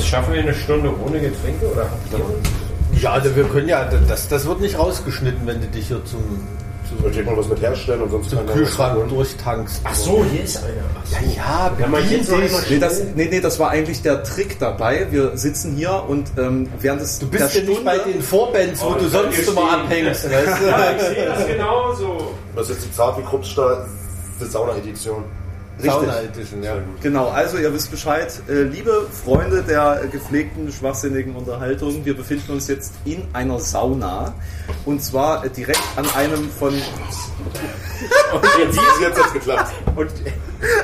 Schaffen wir eine Stunde ohne Getränke oder habt ihr? Ja, also wir können ja, das, das wird nicht rausgeschnitten, wenn du dich hier zum, Soll ich mal was mit herstellen und sonst zum Kühlschrank durchtankst. Ach so, hier ist einer. So. Ja, Ja, bedien immer dich. Nee das, nee, nee, das war eigentlich der Trick dabei. Wir sitzen hier und ähm, während des Du bist ja nicht bei den Vorbands, wo Oh, du das sonst immer stehen. abhängst. Weißt du? Ja, ich sehe das genauso. Das ist jetzt die zart wie Kruppstahl, die Sauna-Edition. Sauna Edition, ja. Genau, also ihr wisst Bescheid. Äh, liebe Freunde der gepflegten, schwachsinnigen Unterhaltung, wir befinden uns jetzt in einer Sauna. Und zwar äh, direkt an einem von... Und jetzt, jetzt hat's geklappt. Und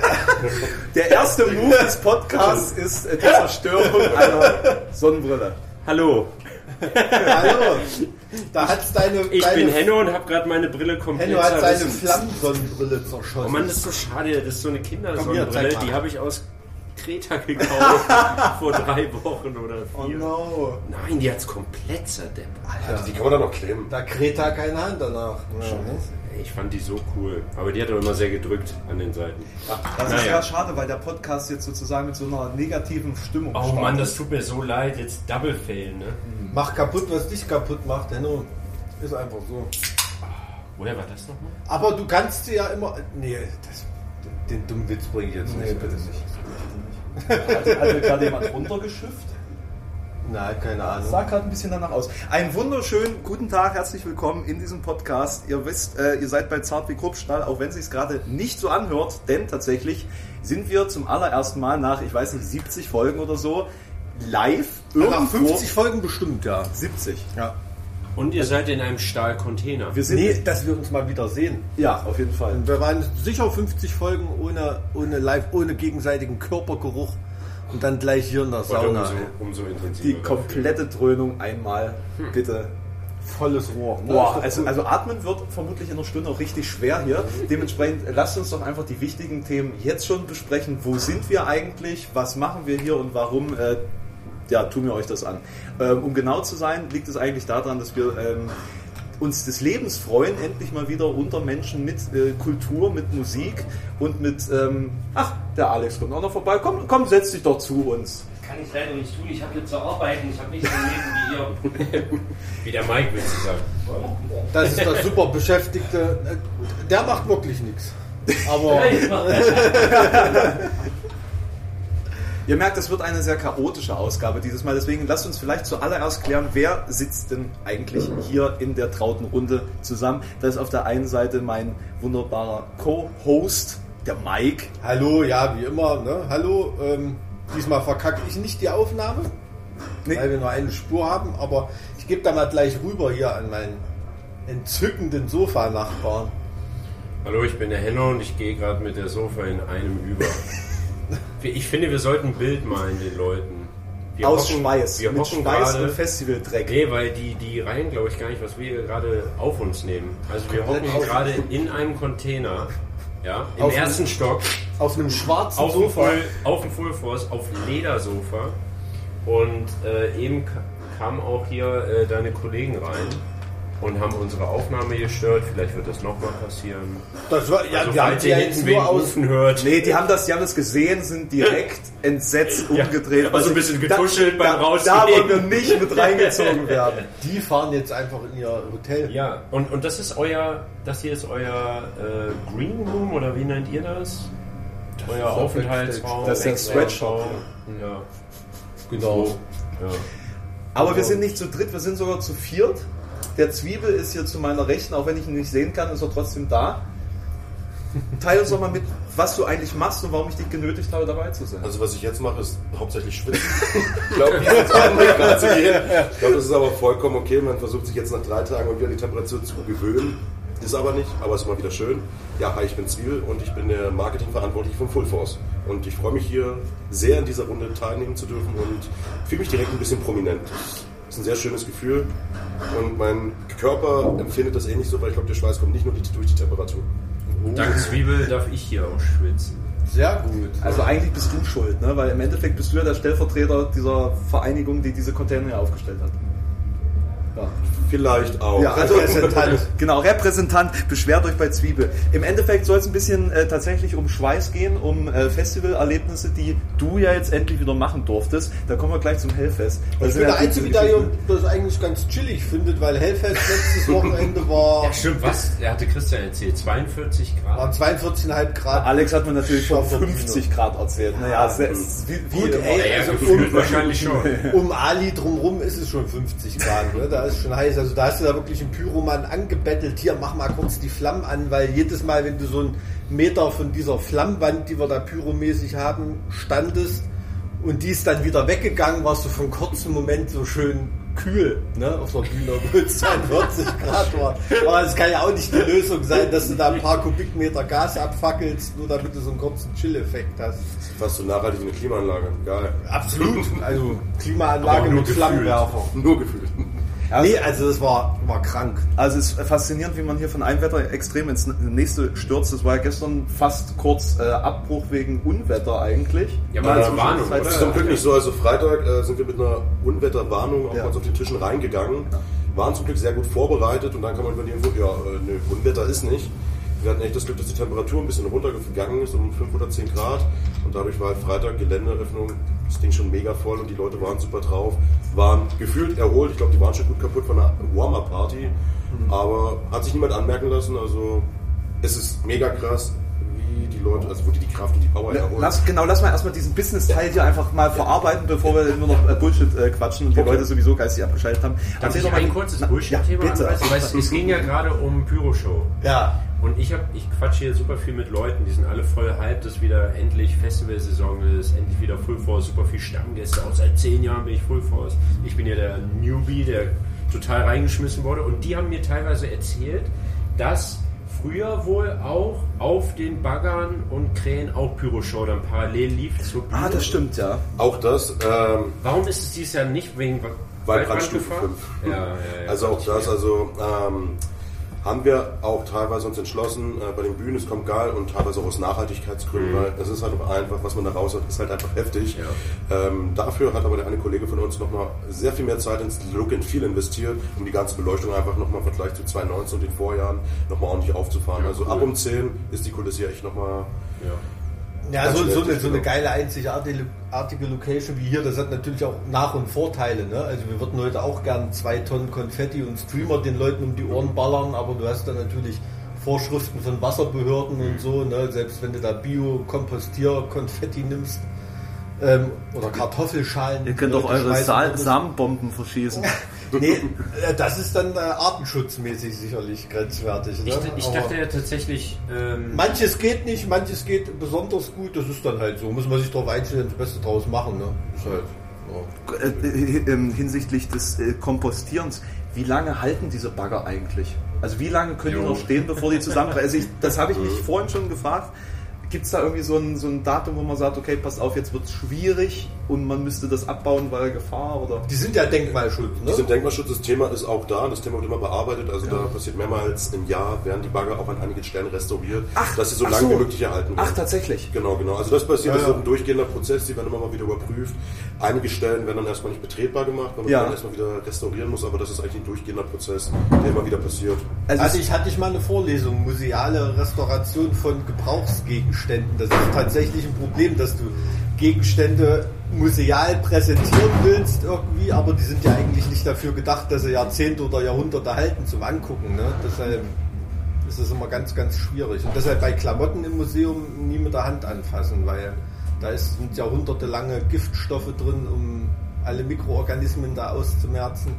der erste Move des Podcasts ist äh, die Zerstörung einer Sonnenbrille. Hallo. Hallo, da hat's deine, Ich deine, bin Henno und habe gerade meine Brille komplett Henno hat seine zerrissen. Flammensonnenbrille Oh zerschossen. Mann, das ist so schade. Das ist so eine Komm hier, Kindersonnenbrille. Die habe ich aus Kreta gekauft vor drei Wochen oder oh vier. no. Nein, die hat's komplett zerdeppert. Also die kann man dann noch kleben. Da Kreta keine Hand danach. Ja. Ich fand die so cool. Aber die hat auch immer sehr gedrückt an den Seiten. Das ist Naja. ja schade, weil der Podcast jetzt sozusagen mit so einer negativen Stimmung Oh startet. Mann, das tut mir so leid. Jetzt Double Fail, ne? Mach kaputt, was dich kaputt macht, Henno. Ist einfach so. Woher war das nochmal? Aber du kannst sie ja immer. Nee, das, den dummen Witz bringe ich jetzt Nee, nicht. bitte nicht. Hat, hat gerade jemand runtergeschifft? Nein, keine Ahnung. Sah gerade ein bisschen danach aus. Einen wunderschönen guten Tag, herzlich willkommen in diesem Podcast. Ihr wisst, äh, ihr seid bei Zart wie Kruppstahl, auch wenn es sich gerade nicht so anhört, denn tatsächlich sind wir zum allerersten Mal nach, ich weiß nicht, 70 Folgen oder so, live Nach irgendwo. 50 Folgen bestimmt, ja. 70. ja. Und ihr seid in einem Stahlcontainer. Wir sind, Nee, dass wir uns mal wieder sehen. ja, auf jeden Fall. Und wir waren sicher 50 Folgen ohne, ohne live, ohne gegenseitigen Körpergeruch und dann gleich hier in der Sauna. umso, umso intensiver. Die komplette Dröhnung einmal, bitte. Volles Rohr. Boah, also, also atmen wird vermutlich in einer Stunde auch richtig schwer hier. Dementsprechend lasst uns doch einfach die wichtigen Themen jetzt schon besprechen. Wo sind wir eigentlich? Was machen wir hier und warum? Äh, ja, tun wir euch das an. Ähm, um genau zu sein, liegt es eigentlich daran, dass wir ähm, uns des Lebens freuen, endlich mal wieder unter Menschen mit äh, Kultur, mit Musik und mit. Ähm, ach, der Alex kommt auch noch vorbei. Komm, komm, setz dich doch zu uns. Kann ich leider nicht tun. Ich habe hier zu arbeiten. Ich habe nicht so ein Leben wie ihr. Wie der Mike will sie sagen. Das ist der super Beschäftigte. Der macht wirklich nichts. Aber Ja, jetzt macht er. Ihr merkt, es wird eine sehr chaotische Ausgabe dieses Mal. Deswegen lasst uns vielleicht zuallererst klären, wer sitzt denn eigentlich hier in der trauten Runde zusammen. Da ist auf der einen Seite mein wunderbarer Co-Host, der Mike. hallo, ja, wie immer. Ne? Hallo, ähm, diesmal verkacke ich nicht die Aufnahme, Nee. weil wir nur eine Spur haben. Aber ich gebe da mal gleich rüber hier an meinen entzückenden Sofanachbarn. Hallo, ich bin der Henno und ich gehe gerade mit der Sofa in einem über. Ich finde, wir sollten ein Bild malen den Leuten. Wir Aus hocken- Schweiß. Wir mit Schweiß gerade. und Festivaldreck. Nee, weil die, die reihen, glaube ich, gar nicht, was wir hier gerade auf uns nehmen. Also wir Komplett hocken gerade in einem Container, ja, im Auf ersten Stock, Auf einem schwarzen auf Sofa. Full, auf dem Full Force, auf Ledersofa. Und äh, eben ka- kamen auch hier äh, deine Kollegen rein und haben unsere Aufnahme gestört. Vielleicht wird das nochmal passieren. Das war, ja, Also, wir haben die ja jetzt nur aus. hört. Nee, die haben das, die haben das gesehen, sind direkt entsetzt Ja, umgedreht. aber so ein bisschen getuschelt da, beim da, Rausgehen. da wollen wir nicht mit reingezogen werden. Die fahren jetzt einfach in ihr Hotel. Ja, und, und das ist euer, das hier ist euer äh, Green Room oder wie nennt ihr das? euer ist der Aufenthaltsraum. Das ist der. Sweatshop, Ja. Genau. ja. Aber wir sind nicht zu dritt, wir sind sogar zu viert. Der Zwiebel ist hier zu meiner Rechten, auch wenn ich ihn nicht sehen kann, ist er trotzdem da. Teil uns doch mal mit, was du eigentlich machst und warum ich dich genötigt habe, dabei zu sein. Also was ich jetzt mache, ist hauptsächlich schwitzen. ich glaube, gehen. Ich glaube, das ist aber vollkommen okay. Man versucht sich jetzt nach drei Tagen wieder an die Temperatur zu gewöhnen. Ist aber nicht, aber ist mal wieder schön. Ja, hi, ich bin Zwiebel und ich bin der Marketingverantwortliche von Full Force. Und ich freue mich hier sehr in dieser Runde teilnehmen zu dürfen und fühle mich direkt ein bisschen prominent. Das ist ein sehr schönes Gefühl und mein Körper empfindet das ähnlich so, weil ich glaube, der Schweiß kommt nicht nur durch die Temperatur. Dank Zwiebel darf ich hier auch schwitzen. Sehr gut. Also eigentlich bist du schuld, ne? weil im Endeffekt bist du ja der Stellvertreter dieser Vereinigung, die diese Container hier aufgestellt hat. Vielleicht auch. Ja, also Repräsentant. genau, Repräsentant, beschwert euch bei Zwiebel. Im Endeffekt soll es ein bisschen äh, tatsächlich um Schweiß gehen, um äh, Festivalerlebnisse, die du ja jetzt endlich wieder machen durftest. Da kommen wir gleich zum Hellfest. Das Ich sind bin ja der Einzige, der das eigentlich ganz chillig findet, weil Hellfest letztes Wochenende war, Ja, stimmt, was? Er hatte Christian erzählt, 42 Grad. waren 42,5 Grad. Alex hat mir natürlich Stoff- 50 Grad erzählt. Naja, wie, wie Gut, ey, Ja, also gefühlt um- wahrscheinlich schon. Um Ali drumrum ist es schon 50 Grad, ne? da ist schon heiß. Also da hast du da wirklich einen Pyromann angebettelt. Hier, mach mal kurz die Flammen an, weil jedes Mal, wenn du so einen Meter von dieser Flammwand, die wir da pyromäßig haben, standest und die ist dann wieder weggegangen, warst du für einen kurzen Moment so schön kühl ne? auf der Bühne, obwohl es 42 Grad war. Aber es kann ja auch nicht die Lösung sein, dass du da ein paar Kubikmeter Gas abfackelst, nur damit du so einen kurzen Chill-Effekt hast. Fast so nachhaltig eine Klimaanlage. Geil. Absolut. Also Klimaanlage mit. Flammenwerfer. Nur gefühlt. Ja, Nee, also das war, war krank. Also es ist faszinierend, wie man hier von einem Wetter extrem ins nächste stürzt. Das war ja gestern fast kurz äh, Abbruch wegen Unwetter eigentlich. Ja, aber eine Zwischenzeit- Warnung? Das ist zum Glück nicht so. Also Freitag äh, sind wir mit einer Unwetterwarnung auch Ja. mal auf den Tischen reingegangen. Waren zum Glück sehr gut vorbereitet und dann kann man über die Info, ja, äh, nö, Unwetter ist nicht. Wir hatten echt das Glück, dass die Temperatur ein bisschen runtergegangen ist, um 5 oder 10 Grad. Und dadurch war halt Freitag Geländeeröffnung, das Ding schon mega voll und die Leute waren super drauf. Waren gefühlt erholt. Ich glaube, die waren schon gut kaputt von einer Warm-Up-Party. Aber hat sich niemand anmerken lassen. Also es ist mega krass, wie die Leute, also wo die die Kraft und die Power herholen. Lass, genau, lass mal erstmal diesen Business-Teil hier einfach mal verarbeiten, bevor wir nur noch äh, Bullshit äh, quatschen und die Okay. Leute sowieso geistig abgeschaltet haben. Darf Erzähl ich mal ein kurzes Bullshit-Thema ja, anreißen? Es ging ja gerade um Pyroshow. Ja. Und ich hab, ich quatsche hier super viel mit Leuten, die sind alle voll hyped, dass wieder endlich Festivalsaison ist, endlich wieder Full Force, super viel Stammgäste, auch seit zehn Jahren bin ich Full Force. Ich bin ja der Newbie, der total reingeschmissen wurde. Und die haben mir teilweise erzählt, dass früher wohl auch auf den Baggern und Krähen auch Pyroshow dann parallel lief zur Bühne. Ah, das stimmt, ja. Auch das, ähm, Warum ist es dieses Jahr nicht wegen Weil Brandstufe Waldbrandgefahr? 5. Ja, ja, ja. Also auch das, also ähm, haben wir auch teilweise uns entschlossen, äh, bei den Bühnen, es kommt geil und teilweise auch aus Nachhaltigkeitsgründen, weil es ist halt einfach, was man da raus hat, ist halt einfach heftig. Ähm, dafür hat aber der eine Kollege von uns nochmal sehr viel mehr Zeit ins Look and Feel investiert, um die ganze Beleuchtung einfach nochmal im Vergleich zu 2019 und den Vorjahren nochmal ordentlich aufzufahren. also ab um 10 ist die Kulisse hier echt nochmal ja. Ja, so, so, eine, so eine genau. geile, einzigartige artige Location wie hier, das hat natürlich auch Nach- und Vorteile. Ne? Also wir würden heute auch gern zwei Tonnen Konfetti und Streamer den Leuten um die Ohren ballern, aber du hast dann natürlich Vorschriften von Wasserbehörden und so, ne? selbst wenn du da Bio-Kompostier-Konfetti nimmst ähm, oder Kartoffelschalen. Ihr könnt doch Leute eure Sa. Samenbomben verschießen. Nee, äh, das ist dann äh, artenschutzmäßig sicherlich grenzwertig. Ne? Ich, ich dachte ja tatsächlich, ähm, Manches geht nicht, manches geht besonders gut, das ist dann halt so. Muss man sich darauf einstellen, das Beste draus machen. Ne? Ist halt, ja. Äh, äh, ähm, hinsichtlich des äh, Kompostierens, wie lange halten diese Bagger eigentlich? Also wie lange können die Jo. noch stehen, bevor die zusammenbrechen? Also ich, das habe ich mich vorhin schon gefragt. Gibt es da irgendwie so ein, so ein Datum, wo man sagt, okay, passt auf, jetzt wird es schwierig und man müsste das abbauen, weil Gefahr oder... Die sind ja Denkmalschutz, ne? Diesem Denkmalschutz, das Thema ist auch da, das Thema wird immer bearbeitet, also da passiert mehrmals im Jahr, werden die Bagger auch an einigen Stellen restauriert, Ach, dass sie so lange so. wie möglich erhalten werden. Ach, tatsächlich. Genau, genau. Also das passiert, Ja, das ja. ist ein durchgehender Prozess, die werden immer mal wieder überprüft. Einige Stellen werden dann erstmal nicht betretbar gemacht, weil man Ja. dann erstmal wieder restaurieren muss, aber das ist eigentlich ein durchgehender Prozess, der immer wieder passiert. Also, Also ich hatte ich mal eine Vorlesung, museale Restauration von Gebrauchsgegenständen. Das ist tatsächlich ein Problem, dass du Gegenstände museal präsentieren willst irgendwie, aber die sind ja eigentlich nicht dafür gedacht, dass sie Jahrzehnte oder Jahrhunderte halten zum Angucken. Ne? Deshalb ist es immer ganz, ganz schwierig. Und deshalb bei Klamotten im Museum nie mit der Hand anfassen, weil da ist, sind jahrhundertelange Giftstoffe drin, um alle Mikroorganismen da auszumerzen.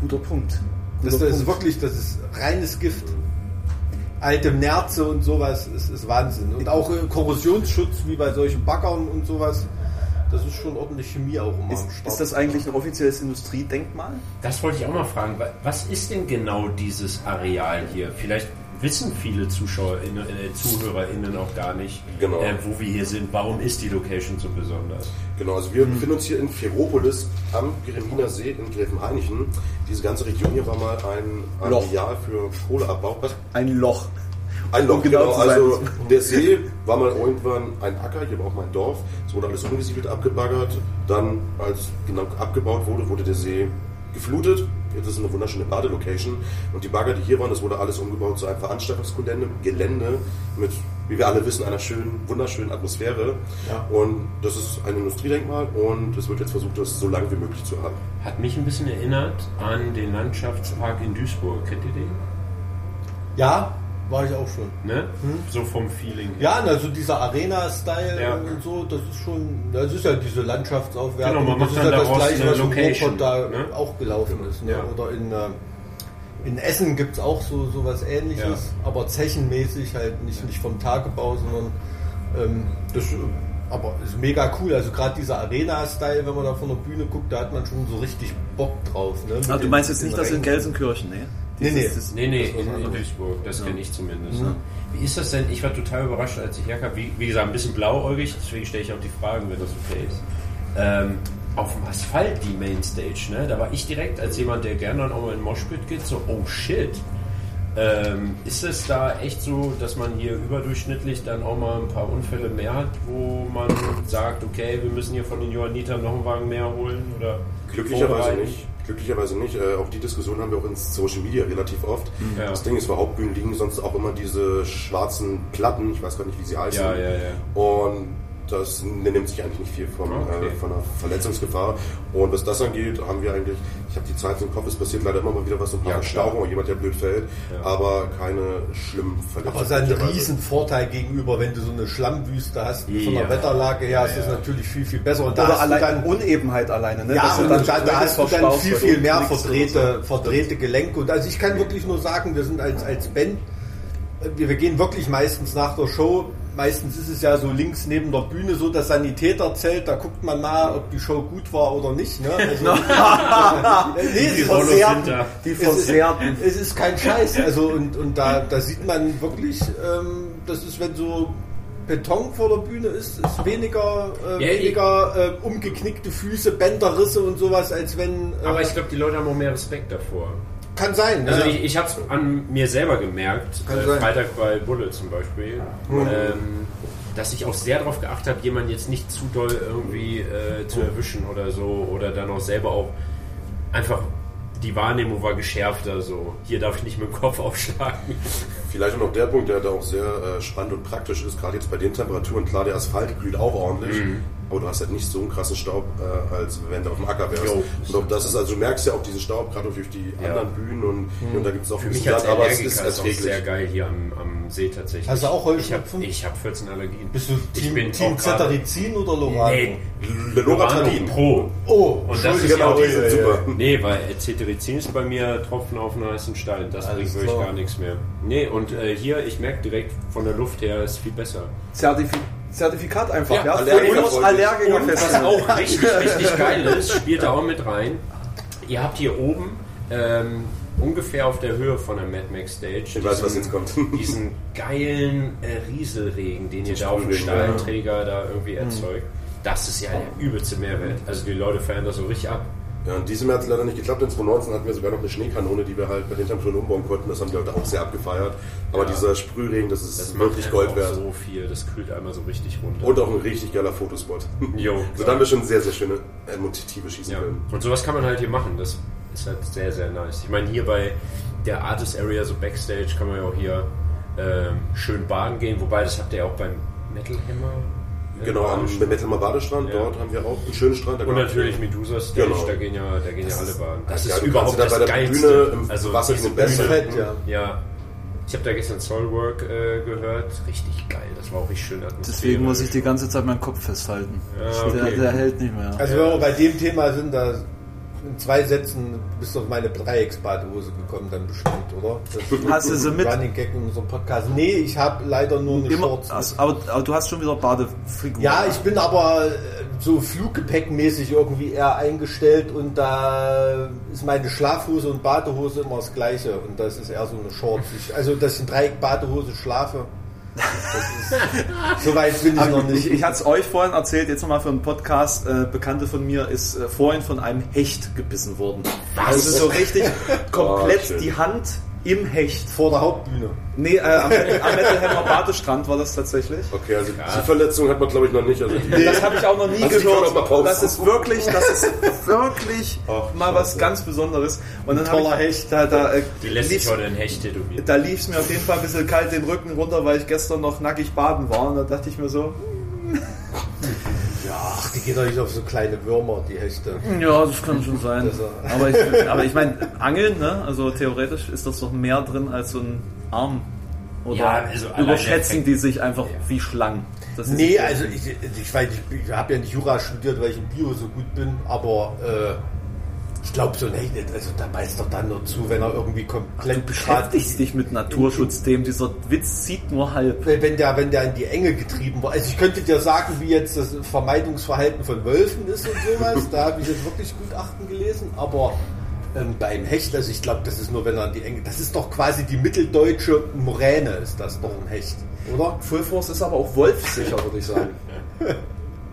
guter Punkt. Das, Guter das ist Punkt. wirklich, das ist reines Gift. Alte Nerze und sowas ist, ist Wahnsinn. Und auch Korrosionsschutz wie bei solchen Baggern und sowas. Das ist schon ordentlich Chemie auch immer Ist, am Start. ist das eigentlich ein offizielles Industriedenkmal? Das wollte ich auch mal fragen. Wa- Was ist denn genau dieses Areal hier? Vielleicht wissen viele Zuschauer, äh, ZuhörerInnen auch gar nicht, Genau. äh, wo wir hier sind. Warum ist die Location so besonders? Genau, also wir befinden uns hier in Ferropolis am Gereminer See in Gräfenhainichen. Diese ganze Region hier war mal ein Loch. Areal für Kohleabbau. Was? Ein Loch. Ein Loch, Um genau genau. Also der See war mal irgendwann ein Acker, hier war auch mein Dorf. Es wurde alles umgesiedelt, abgebaggert. Dann, als genau abgebaut wurde, wurde der See geflutet. Jetzt ist es eine wunderschöne Badelocation. Und die Bagger, die hier waren, das wurde alles umgebaut zu einem Veranstaltungsgelände Gelände mit, wie wir alle wissen, einer schönen, wunderschönen Atmosphäre. Ja. Und das ist ein Industriedenkmal und es wird jetzt versucht, das so lange wie möglich zu erhalten. Hat mich ein bisschen erinnert an den Landschaftspark in Duisburg. Kennt ihr den? Ja, war ich auch schon. Ne? So vom Feeling. Ja, also dieser Arena-Style Ja. und so, das ist schon, das ist ja diese Landschaftsaufwertung. Genau, man das macht ist dann ja das gleiche, was im Location, Ruhrpott da ne? auch gelaufen ist. Ne? Ja. Oder in, äh, in Essen gibt es auch so, so was ähnliches, Ja. aber zechenmäßig halt nicht, nicht vom Tagebau, sondern ähm, das aber ist mega cool. Also gerade dieser Arena-Style, wenn man da von der Bühne guckt, da hat man schon so richtig Bock drauf. Ne? Mit Ah, du den- meinst jetzt den nicht das in. Gelsenkirchen, ne? Nee, nee. Dieses- Nee, nee, Das in, in. Duisburg, das Ja. kenne ich zumindest. Mhm. Wie ist das denn? Ich war total überrascht, als ich herkam. Wie, wie gesagt, ein bisschen blauäugig, deswegen stelle ich auch die Fragen, wenn das okay ist. Ähm, auf dem Asphalt die Mainstage, ne? Da war ich direkt als jemand, der gerne dann auch mal in Moshpit geht, so, oh shit. Ähm, ist es da echt so, dass man hier überdurchschnittlich dann auch mal ein paar Unfälle mehr hat, wo man sagt, okay, wir müssen hier von den Johannitern noch einen Wagen mehr holen? Oder Glücklicherweise nicht. Glücklicherweise nicht. Äh, auch die Diskussion haben wir auch in Social Media relativ oft. Ja. Das Ding ist, für Hauptbühnen liegen sonst auch immer diese schwarzen Platten, ich weiß gar nicht, wie sie heißen. Ja, ja, ja. Und das nimmt sich eigentlich nicht viel von, Okay. äh, von der Verletzungsgefahr. Und was das angeht, haben wir eigentlich, ich habe die Zeit im Kopf, es passiert leider immer mal wieder was, so ein paar Ja. Verstauchungen jemand, der blöd fällt, Ja. aber keine schlimmen Verletzungen. Aber es ist ein glücklicherweise. riesen Vorteil gegenüber, wenn du so eine Schlammwüste hast. Von Ja. der Wetterlage her ist Ja, es natürlich viel, viel besser. Und da Oder hast du allein dann, Unebenheit alleine, ne? ja, und dann da, da hast du dann viel, viel mehr verdrehte, so. verdrehte Gelenke. Und also ich kann wirklich nur sagen, wir sind als, als Band, äh, wir, wir gehen wirklich meistens nach der Show. Meistens ist es ja so links neben der Bühne so das Sanitäterzelt, da guckt man mal, ob die Show gut war oder nicht. Ne? Also, nee, es Die versehrten. Die Es ist, Versehrten. es ist kein Scheiß. Also und, und da, da sieht man wirklich, ähm, das ist, wenn so Beton vor der Bühne ist, ist weniger, äh, Ja, weniger äh, umgeknickte Füße, Bänderrisse und sowas, als wenn. Äh, Aber ich glaube, die Leute haben auch mehr Respekt davor. Kann sein. Also ja. ich, ich habe es an mir selber gemerkt, Kann äh, sein. Freitag bei Bulle zum Beispiel, ähm, dass ich auch sehr darauf geachtet habe, jemanden jetzt nicht zu doll irgendwie äh, zu erwischen oder so oder dann auch selber auch einfach die Wahrnehmung war geschärfter so. Hier darf ich nicht mit dem Kopf aufschlagen. Vielleicht auch noch der Punkt, der da auch sehr äh, spannend und praktisch ist, gerade jetzt bei den Temperaturen. Klar, der Asphalt glüht auch ordentlich, Mhm. Aber du hast halt nicht so einen krassen Staub, äh, als wenn du auf dem Acker wärst. Jo, und auch das ist, also du merkst ja auch diesen Staub, gerade durch die Ja. anderen Bühnen und, und da gibt es auch Für ein mich als aber es ist ist auch sehr geil hier am, am See tatsächlich. Hast du auch Ich habe Heuschnupfen? ich hab 14 Allergien. Bist du ich Team, bin Team Cetirizin oder Lorano? Nee, Loratadin. Pro. Oh, Und das ist Genau, ja auch die sind super. Nee, weil Cetirizin ist bei mir Tropfen auf einen heißen Stein. Das bringt wirklich gar nichts mehr. Nee, und äh, hier, ich merke direkt von der Luft her, ist viel besser. Zertifi Zertifikat einfach, Ja, ja. Allergiker- Für uns Allergiker Und was auch richtig, richtig geil ist, spielt da auch mit rein. Ihr habt hier oben ähm, ungefähr auf der Höhe von der Mad Max Stage Ich weiß, was jetzt kommt. diesen geilen äh, Rieselregen, den ihr da auf dem Sprühregen, ja. Stahlträger da irgendwie erzeugt. Das ist ja der übelste Mehrwert. Also die Leute feiern das so richtig ab. Ja, und diesem Jahr hat es leider nicht geklappt. In 2019 hatten wir sogar noch eine Schneekanone, die wir halt bei den Temperaturen umbauen konnten. Das haben die Leute auch sehr abgefeiert. Aber Ja. dieser Sprühregen, das ist Das wirklich Gold wert. so viel. Das kühlt einmal so richtig runter. Und auch ein richtig geiler Fotospot. Jo, Also da haben wir schon sehr, sehr schöne äh, Motive schießen Ja, können. und sowas kann man halt hier machen. Das ist halt sehr, sehr nice. Ich meine, hier bei der Artist Area, so Backstage, kann man ja auch hier ähm, schön baden gehen. Wobei, das habt ihr ja auch beim Metal Hammer. Äh, Genau, am. Metalmer Badestrand, Ja. dort haben wir auch einen schönen Strand. Da Und natürlich Medusa Stage, Genau. da gehen ja, da gehen ja alle baden. Das ja, ist du überhaupt da das bei der Geilste. Bühne im also Wasser in Bühne- Fett, ja. Ja. Ich habe da gestern Soulwork äh, gehört. Richtig geil. Das war auch richtig schön atmosphärisch. Deswegen muss ich die ganze Zeit meinen Kopf festhalten. Ja, okay. der, der hält nicht mehr. Also wenn wir bei dem Thema sind, da in zwei Sätzen bist du auf meine Dreiecksbadehose gekommen, dann bestimmt, oder? Das Hast du sie mit? Running Gag in unserem Podcast. Nee, ich habe leider nur eine Immer, Shorts. also, aber, aber du hast schon wieder Badefigur. Ja, ich bin aber äh, so Fluggepäckmäßig irgendwie eher eingestellt und da ist meine Schlafhose und Badehose immer das gleiche und das ist eher so eine Shorts. Ich, also, dass ich in Dreieck Badehose schlafe, so weit bin ich noch Ich, nicht. ich hatte es euch vorhin erzählt, jetzt nochmal für einen Podcast. Äh, Bekannte von mir ist äh, vorhin von einem Hecht gebissen worden. Also so richtig komplett Oh, die Hand im Hecht. Vor der Hauptbühne. Nee, äh, am, am Metalhammer Badestrand war das tatsächlich. Okay, also diese Verletzung hat man glaube ich noch nicht. Also die, Das habe ich auch noch nie du gehört. Das ist wirklich, das ist wirklich Ach, mal was ganz Besonderes. Und dann Toller ich, da, da, äh, Die lässt sich lief's- heute ein Hecht tätowieren. da lief es mir auf jeden Fall ein bisschen kalt den Rücken runter, weil ich gestern noch nackig baden war. Und da dachte ich mir so, Ja, ach, die gehen doch nicht auf so kleine Würmer, die Hechte. ja, das kann schon sein. Äh, Aber ich, aber ich meine, Angeln, ne? Also theoretisch ist das doch mehr drin als so ein Arm. Oder Ja, also überschätzen die sich einfach wie Schlangen. Das ist- Nee, also ich, ich weiß, ich, ich habe ja nicht Jura studiert, weil ich in Bio so gut bin, aber äh, ich glaube so nicht, also da beißt er dann nur zu, wenn er irgendwie komplett Du beschäftigst dich mit Naturschutzthemen. Dieser Witz zieht nur halb. wenn wenn der, wenn der in die Enge getrieben war. Also ich könnte dir sagen, wie jetzt das Vermeidungsverhalten von Wölfen ist und sowas. Da habe ich jetzt wirklich Gutachten gelesen, aber ähm, beim Hecht, also ich glaube, das ist nur, wenn er in die Enge. Das ist doch quasi die mitteldeutsche Moräne, ist das doch ein Hecht, oder? Full Force ist aber auch wolfsicher, würde ich sagen.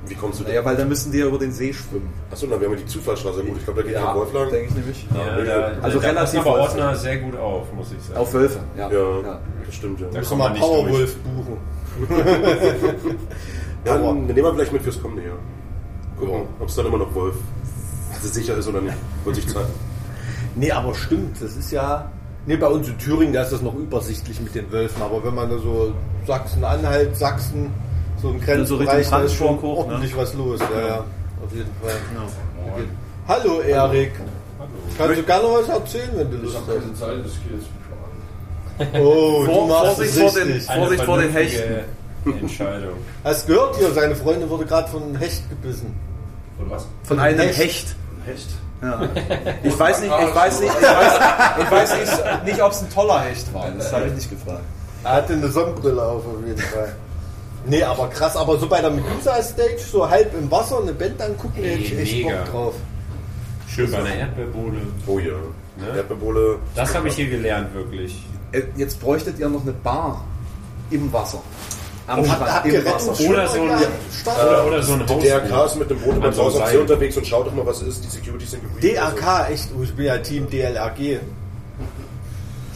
wie kommst du da? Naja, weil da müssen die ja über den See schwimmen. Achso, dann wären wir die Zufallsstraße. Gut, ich glaube, da geht ja, Wolf lang. denke ich nämlich. Ja, da, Also da relativ aber. Ordner sehr gut auf, muss ich sagen. Auf Wölfe, ja. Ja, das stimmt ja. Da wir man nicht Powerwolf buchen. Ja, dann nehmen wir vielleicht mit fürs kommende Jahr. Gucken, ob es dann immer noch Wolf also sicher ist oder nicht. Wird sich zeigen. Nee, aber stimmt, das ist ja. Nee, bei uns in Thüringen, da ist das noch übersichtlich mit den Wölfen, aber wenn man da so Sachsen-Anhalt, Sachsen, so im so Richtung Grenzbereich, da ist schon hoch, ne? ordentlich was los. Ja, ja, auf jeden Fall. Hallo Erik. Kannst du gerne was erzählen, wenn du Lust hast? Zeit, das geht jetzt Oh, du Vor- machst Vorsicht vor den- Vorsicht vor den vernünftige Entscheidung. Hast gehört hier, seine Freundin wurde gerade von einem Hecht gebissen. Von was? Von einem Hecht. Hecht. Hecht? Ja. Ich weiß nicht, ich weiß nicht, ich weiß, ich weiß nicht, nicht ob es ein toller Hecht war. Das habe ich nicht gefragt. Er hatte eine Sonnenbrille auf, auf jeden Fall. Nee, aber krass, aber so bei der Medusa-Stage, so halb im Wasser, eine Band angucken, hätte ich echt Mega. Bock drauf. Schön bei einer Erdbeerbude. Oh ja. Ne? Erdbeerbohle. Das habe ich hier gelernt, wirklich. Äh, Jetzt bräuchtet ihr noch eine Bar im Wasser. Am Habt Strand, im Wasser. Oder so ein-? Start- Oder, oder so ein Die Haus. DRK ist mit dem Boot beim Haus am See Seil. unterwegs und schaut doch mal, was ist. Die Securities sind gebrieft. DRK, echt, oh, ich bin ja Team DLRG.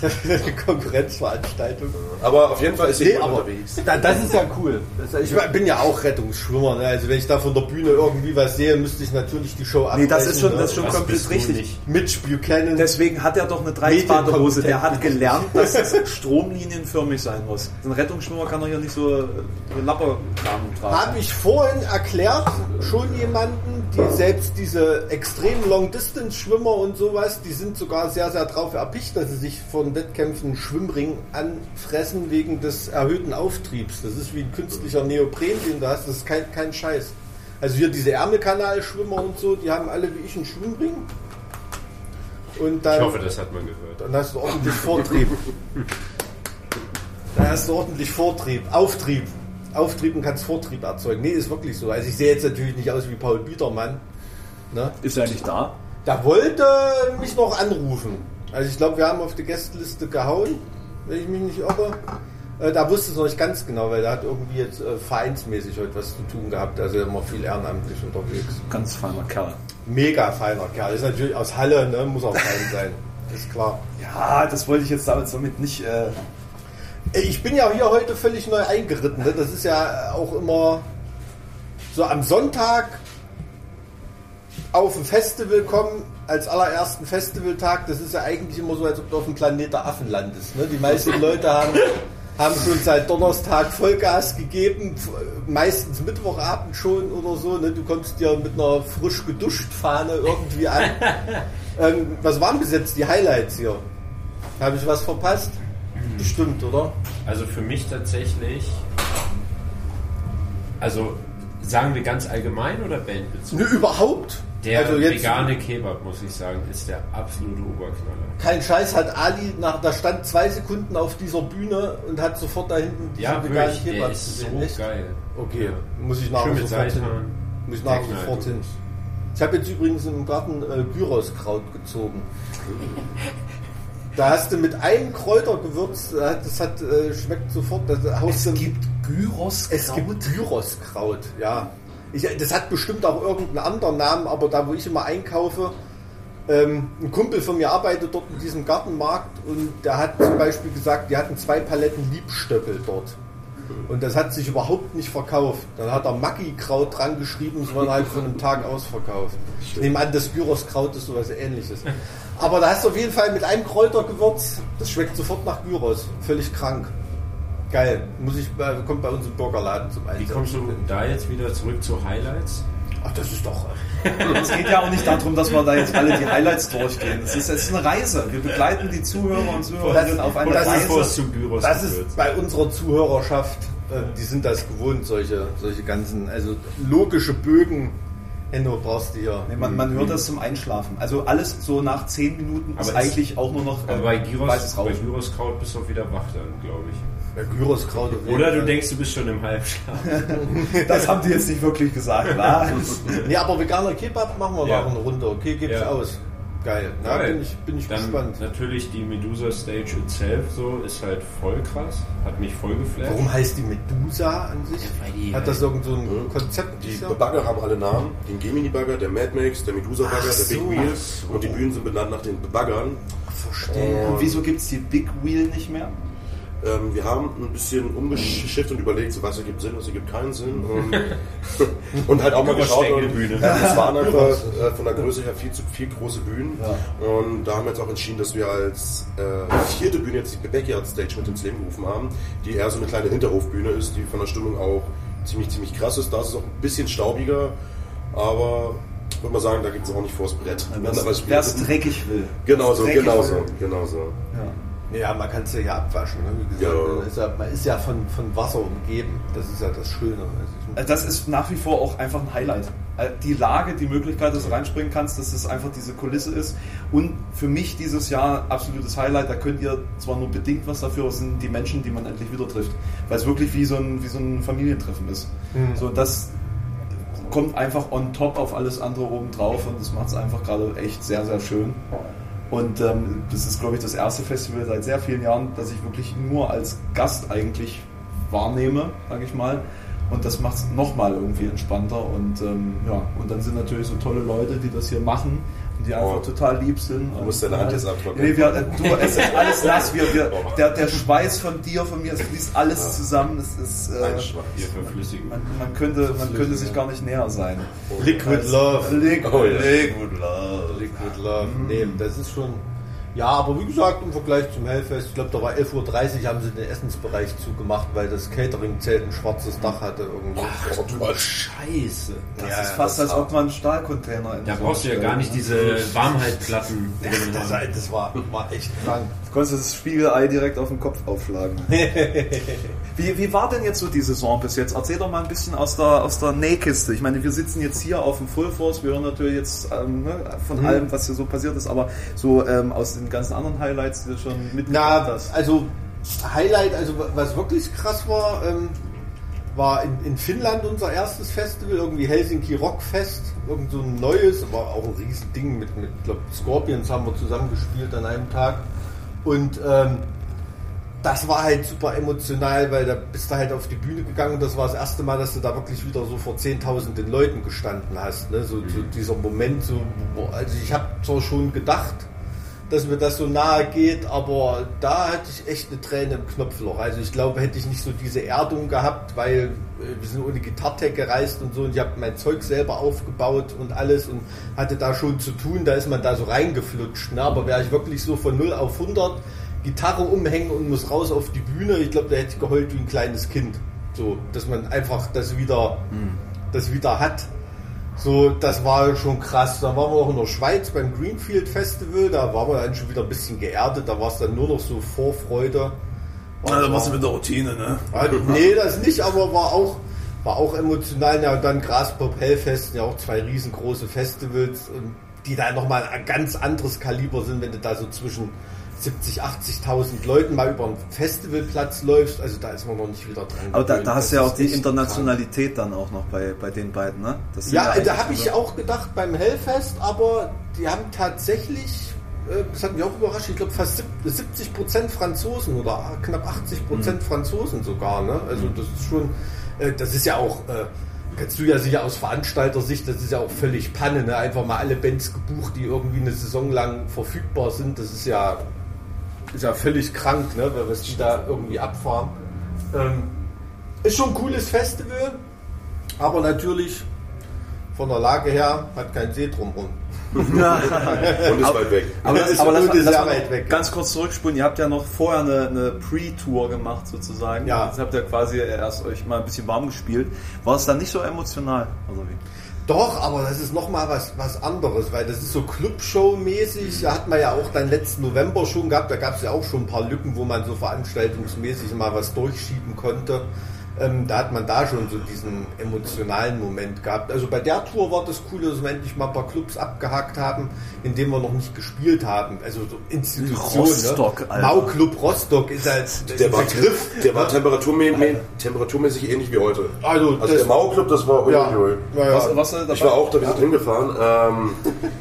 Konkurrenzveranstaltung. Aber auf jeden Fall ist sie Nee, aber unterwegs. da, das ist ja cool. Das, ich bin ja auch Rettungsschwimmer. Ne? Also wenn ich da von der Bühne irgendwie was sehe, müsste ich natürlich die Show Nee, abbrechen. das ist schon, ne? das ist schon Was komplett richtig. Mitch Buchanan. Deswegen hat er doch eine Dreiecksbadehose. Der hat gelernt, dass es stromlinienförmig sein muss. Ein Rettungsschwimmer kann doch hier nicht so äh, Lapperkram tragen. Habe ich vorhin erklärt, schon jemanden, die selbst diese extrem Long-Distance-Schwimmer und sowas, die sind sogar sehr, sehr drauf erpicht, dass sie sich von Wettkämpfen einen Schwimmring anfressen wegen des erhöhten Auftriebs. Das ist wie ein künstlicher Neopren, den du hast. Das ist kein, kein Scheiß. Also hier diese Ärmelkanal-Schwimmer und so, die haben alle wie ich einen Schwimmring. Und dann, Ich hoffe, das hat man gehört. dann hast du ordentlich Vortrieb. Dann hast du ordentlich Vortrieb, Auftrieb. Auftrieb und kannst Vortrieb erzeugen. Nee, ist wirklich so. Also ich sehe jetzt natürlich nicht aus wie Paul Bietermann. Ne? Ist er nicht da? Da wollte mich noch anrufen. Also ich glaube, wir haben auf die Gästeliste gehauen, wenn ich mich nicht irre. Äh, Da wusste es noch nicht ganz genau, weil er hat irgendwie jetzt äh, vereinsmäßig heute was zu tun gehabt. Also immer viel ehrenamtlich unterwegs. Ganz feiner Kerl. Mega feiner Kerl. Ist natürlich aus Halle, ne? muss auch fein sein. Ist klar. Ja, das wollte ich jetzt damit, damit nicht. Äh, Ich bin ja hier heute völlig neu eingeritten. Ne? Das ist ja auch immer so am Sonntag auf ein Festival kommen, als allerersten Festivaltag. Das ist ja eigentlich immer so, als ob du auf dem Planet der Affen landest. Ne? Die meisten Leute haben, haben schon seit Donnerstag Vollgas gegeben, meistens Mittwochabend schon oder so. Ne? Du kommst dir mit einer frisch geduscht Fahne irgendwie an. ähm, was waren bis jetzt die Highlights hier? Habe ich was verpasst? Bestimmt, oder? Also für mich tatsächlich, also sagen wir ganz allgemein oder bandbezogen? Nö, überhaupt. Der also vegane Kebab, muss ich sagen, ist der absolute Oberknaller. kein Scheiß hat Ali nach, da stand zwei Sekunden auf dieser Bühne und hat sofort da hinten diesen Ja, veganen wirklich, der Kebab ist so. Echt? geil. Okay, Ja. muss ich nachher sofort hin. Seitan. Muss ich nachher Der sofort hin. Ich habe jetzt übrigens im Garten äh, Gyroskraut gezogen. Da hast du mit einem Kräutergewürz, das hat, äh, schmeckt sofort. Das haust du- Gyros. Es gibt Gyroskraut, ja. Ich, das hat bestimmt auch irgendeinen anderen Namen, aber da, wo ich immer einkaufe, Ähm, ein Kumpel von mir arbeitet dort in diesem Gartenmarkt und der hat zum Beispiel gesagt, die hatten zwei Paletten Liebstöckel dort. Und das hat sich überhaupt nicht verkauft. Dann hat er Maggi-Kraut dran geschrieben, es war halt von einem Tag ausverkauft. Ich nehme an, das Gyros-Kraut ist sowas ähnliches. Aber da hast du auf jeden Fall mit einem Kräutergewürz, das schmeckt sofort nach Gyros. Völlig krank. Geil. Muss ich, äh, kommt bei uns im Burgerladen zum Einsatz. Wie kommst du da jetzt wieder zurück zu Highlights? Ach, das ist doch. Es geht ja auch nicht darum, dass wir da jetzt alle die Highlights durchgehen. Es ist, es ist eine Reise. Wir begleiten die Zuhörer und Zuhörerinnen auf eine das ist Reise. Es zum Gyros Das ist bei unserer Zuhörerschaft, äh, die sind das gewohnt, solche, solche ganzen, also logische Bögen. Enno brauchst du hier. Nee, man, man hört das zum Einschlafen. Also alles so nach 10 Minuten ist eigentlich auch nur noch Aber äh, bei Gyros, weißes bei Rauschen. Gyroskraut bist du auch wieder wach dann, glaube ich. Ja, Gyroskraut. Oder du denkst, du bist schon im Halbschlaf. Das haben die jetzt nicht wirklich gesagt. Was? Nee, aber veganer Kebab machen wir Ja. nachher eine Runde. Okay, gibt's Ja. aus. Geil. Na, Geil. bin ich, bin ich Dann gespannt. natürlich die Medusa Stage itself so ist halt voll krass, hat mich voll geflasht. Warum heißt die Medusa an sich? weil die Hat das halt- irgend so ein Mhm. Konzept? Die? Bagger haben alle Namen. Den Gemini-Bagger, der Mad Max, der Medusa-Bagger, Ach der Big so. Wheel. Ach so. Und die Bühnen sind benannt nach den Baggern. Verstehe. Und wieso gibt es die Big Wheel nicht mehr? Ähm, wir haben ein bisschen umgeschifft und überlegt, so was ergibt Sinn, was ergibt keinen Sinn. Und, und halt auch mal geschaut. Und, ja, es waren einfach äh, von der Größe her viel zu viel große Bühnen. Ja. Und da haben wir jetzt auch entschieden, dass wir als äh, vierte Bühne jetzt die Backyard Stage mit ins Leben gerufen haben, die eher so eine kleine Hinterhofbühne ist, die von der Stimmung auch ziemlich, ziemlich krass ist. Da ist es auch ein bisschen staubiger, aber ich würde mal sagen, da geht es auch nicht vors Brett. Wer es dreckig will. Genau so, genau so, genau so. Ja. Ja, man kann es ja hier abwaschen. Ne? Wie gesagt, Ja. man ist ja, man ist ja von, von Wasser umgeben. Das ist ja das Schöne. Also Das ist nach wie vor auch einfach ein Highlight. Äh, Die Lage, die Möglichkeit, dass du reinspringen kannst, dass es einfach diese Kulisse ist. Und für mich dieses Jahr absolutes Highlight. Da könnt ihr zwar nur bedingt was dafür, aber sind die Menschen, die man endlich wieder trifft. Weil es wirklich wie so ein, wie so ein Familientreffen ist. Mhm. So, das kommt einfach on top auf alles andere oben drauf und das macht es einfach gerade echt sehr, sehr schön. Und ähm, das ist, glaube ich, das erste Festival seit sehr vielen Jahren, das ich wirklich nur als Gast eigentlich wahrnehme, sage ich mal. Und das macht es nochmal irgendwie entspannter. Und ähm, ja, und dann sind natürlich so tolle Leute, die das hier machen die einfach Oh. total lieb sind. Du musst deine Hand jetzt abtrocknen. Nee, wir, äh, du, es ist alles nass. Wir, wir, der, der Schweiß von dir, von mir, es fließt alles zusammen. Es ist, äh, Ein verflüssigen. man, man, könnte, man könnte sich gar nicht näher sein. Liquid Love. Liquid, Oh, ja. Liquid Love. Liquid Love. Nee, das ist schon. Ja, aber wie gesagt, im Vergleich zum Hellfest, ich glaube, da war 11.30 Uhr, haben sie den Essensbereich zugemacht, weil das Catering-Zelt ein schwarzes Dach hatte irgendwie. Oh, du. Scheiße. Das Ja, ist fast, das als ob man einen Stahlcontainer in Da so brauchst du ja gar nicht diese Warmhaltplatten. Ja, das, das war, war echt krank. Du konntest das Spiegelei direkt auf den Kopf aufschlagen. wie, wie war denn jetzt so die Saison bis jetzt? Erzähl doch mal ein bisschen aus der, aus der Nähkiste. Ich meine, wir sitzen jetzt hier auf dem Full Force, wir hören natürlich jetzt ähm, ne, von Mhm. allem, was hier so passiert ist, aber so ähm, aus den ganzen anderen Highlights, die du schon mitgebracht Na, hast. also Highlight, also was wirklich krass war, ähm, war in, in Finnland unser erstes Festival, irgendwie Helsinki Rockfest, irgend so ein neues, war auch ein riesen Ding mit, mit glaub, Scorpions haben wir zusammen gespielt an einem Tag und ähm, das war halt super emotional, weil da bist du halt auf die Bühne gegangen und das war das erste Mal, dass du da wirklich wieder so vor zehntausenden Leuten gestanden hast. Ne? So, so dieser Moment, so, also ich habe zwar schon gedacht, dass mir das so nahe geht, aber da hatte ich echt eine Träne im Knopfloch. Also ich glaube, hätte ich nicht so diese Erdung gehabt, weil äh, wir sind ohne Gitartech gereist und so und ich habe mein Zeug selber aufgebaut und alles und hatte da schon zu tun, da ist man da so reingeflutscht. Ne? Aber wäre ich wirklich so von 0 auf 100 Gitarre umhängen und muss raus auf die Bühne, ich glaube, da hätte ich geheult wie ein kleines Kind. So, dass man einfach das wieder, das wieder hat. So, das war schon krass. Da waren wir noch in der Schweiz beim Greenfield Festival, da waren wir dann schon wieder ein bisschen geerdet, da war es dann nur noch so Vorfreude. War- mit der Routine, ne? Ah, nee, das nicht, aber war auch, war auch emotional. Ja, und dann Graspop Hellfest, ja auch zwei riesengroße Festivals, und die da nochmal ein ganz anderes Kaliber sind, wenn du da so zwischen 70, 80.000 Leuten mal über einen Festivalplatz läufst. Also da ist man noch nicht wieder dran. Aber da, da hast du ja auch die Internationalität dann auch noch bei, bei den beiden, ne? Ja, eigentlich da habe ich auch gedacht beim Hellfest, aber die haben tatsächlich, äh, das hat mich auch überrascht, ich glaube fast 70 Prozent Franzosen oder knapp 80 Prozent Mhm. Franzosen sogar. Ne? Also das ist schon, äh, das ist ja auch, kannst du ja sicher aus Veranstalter-Sicht, das ist ja auch völlig Panne, ne? einfach mal alle Bands gebucht, die irgendwie eine Saison lang verfügbar sind, das ist ja, ist ja völlig krank, ne? was die da irgendwie abfahren. Ähm, ist schon ein cooles Festival, aber natürlich von der Lage her hat kein See drumherum. Und ist weit weg. Aber, Ja, ist aber lass, lass sehr mal weit weg. ganz kurz zurückspulen. Ihr habt ja noch vorher eine, eine Pre-Tour gemacht sozusagen. Ja. Jetzt habt ihr quasi erst euch mal ein bisschen warm gespielt. War es dann nicht so emotional? Also wie? Doch, aber das ist nochmal was, was anderes, weil das ist so Clubshow-mäßig. Da hat man ja auch dann letzten November schon gehabt. Da gab es ja auch schon ein paar Lücken, wo man so veranstaltungsmäßig mal was durchschieben konnte. Ähm, da hat man da schon so diesen emotionalen Moment gehabt. Also bei der Tour war das cool, dass wir endlich mal ein paar Clubs abgehakt haben, in denen wir noch nicht gespielt haben. Also so Institutionen. Rostock, ne? Alter. Mau-Club Rostock ist als Der war, Begriff. der war temperaturmä temperaturmäßig ähnlich wie heute. Also, Also das- der Mau-Club, das war ja, ja, ja. Was, was, äh, Ich war auch da, wir sind hingefahren. Ähm,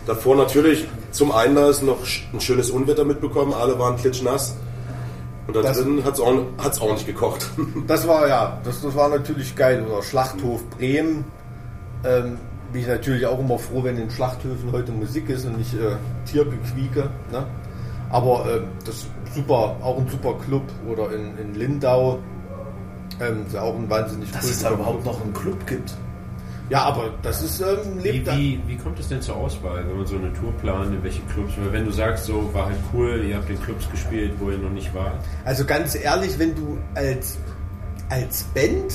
davor natürlich zum Einlass noch ein schönes Unwetter mitbekommen. Alle waren klitschnass. Und da Das- drin hat es auch, hat's auch nicht gekocht. Das war ja, das, das war natürlich geil. Oder Schlachthof Bremen. Ähm, bin ich natürlich auch immer froh, wenn in Schlachthöfen heute Musik ist und nicht äh, Tiergequieke. Ne? Aber ähm, das ist super, auch ein super Club. Oder in, in Lindau. Ähm, ist ja auch ein wahnsinnig dass es da überhaupt Club. noch einen Club gibt. Ja, aber das ist ähm, Wie, lebt da. wie, wie kommt es denn zur Auswahl, wenn man so eine Tour plant, in welche Clubs? Weil wenn du sagst, so war halt cool, ihr habt in Clubs gespielt, wo ihr noch nicht wart. Also ganz ehrlich, wenn du als, als Band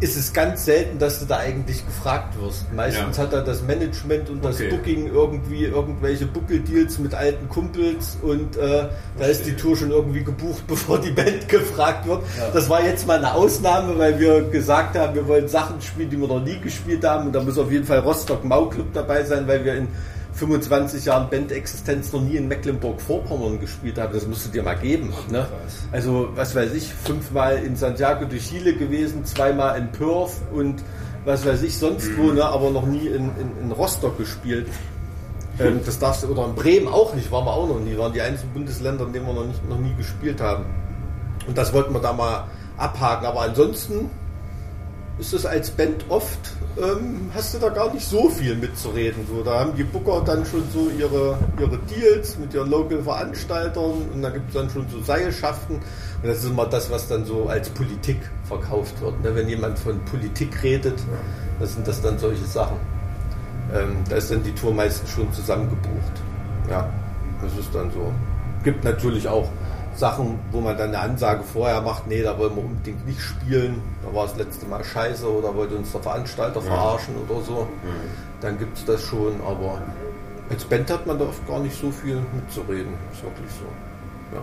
ist es ganz selten, dass du da eigentlich gefragt wirst. Meistens Ja. hat da das Management und das Okay. Booking irgendwie irgendwelche Buckeldeals mit alten Kumpels und äh, da ist die Tour schon irgendwie gebucht, bevor die Band gefragt wird. Das war jetzt mal eine Ausnahme, weil wir gesagt haben, wir wollen Sachen spielen, die wir noch nie gespielt haben und da muss auf jeden Fall Rostock Mau Club dabei sein, weil wir in 25 Jahren Bandexistenz noch nie in Mecklenburg-Vorpommern gespielt haben. Das musst du dir mal geben. Ne? Also, was weiß ich, fünfmal in Santiago de Chile gewesen, zweimal in Perth und was weiß ich sonst wo, ne? aber noch nie in, in, in Rostock gespielt. Ähm, das darfst du, oder in Bremen auch nicht, waren wir auch noch nie. Waren die einzigen Bundesländer, in denen wir noch, nicht, noch nie gespielt haben. Und das wollten wir da mal abhaken. Aber ansonsten ist es als Band oft, ähm, hast du da gar nicht so viel mitzureden. So, da haben die Booker dann schon so ihre, ihre Deals mit ihren Local-Veranstaltern und da gibt es dann schon so Seilschaften. Und das ist immer das, was dann so als Politik verkauft wird. Ne? Wenn jemand von Politik redet, dann sind das dann solche Sachen. Ähm, da ist dann die Tour meistens schon zusammengebucht. Ja, das ist dann so. Gibt natürlich auch Sachen, wo man dann eine Ansage vorher macht, nee, da wollen wir unbedingt nicht spielen, da war das letzte Mal scheiße oder wollte uns der Veranstalter verarschen oder so. Dann gibt es das schon, aber als Band hat man da oft gar nicht so viel mitzureden. Ist wirklich so. Ja.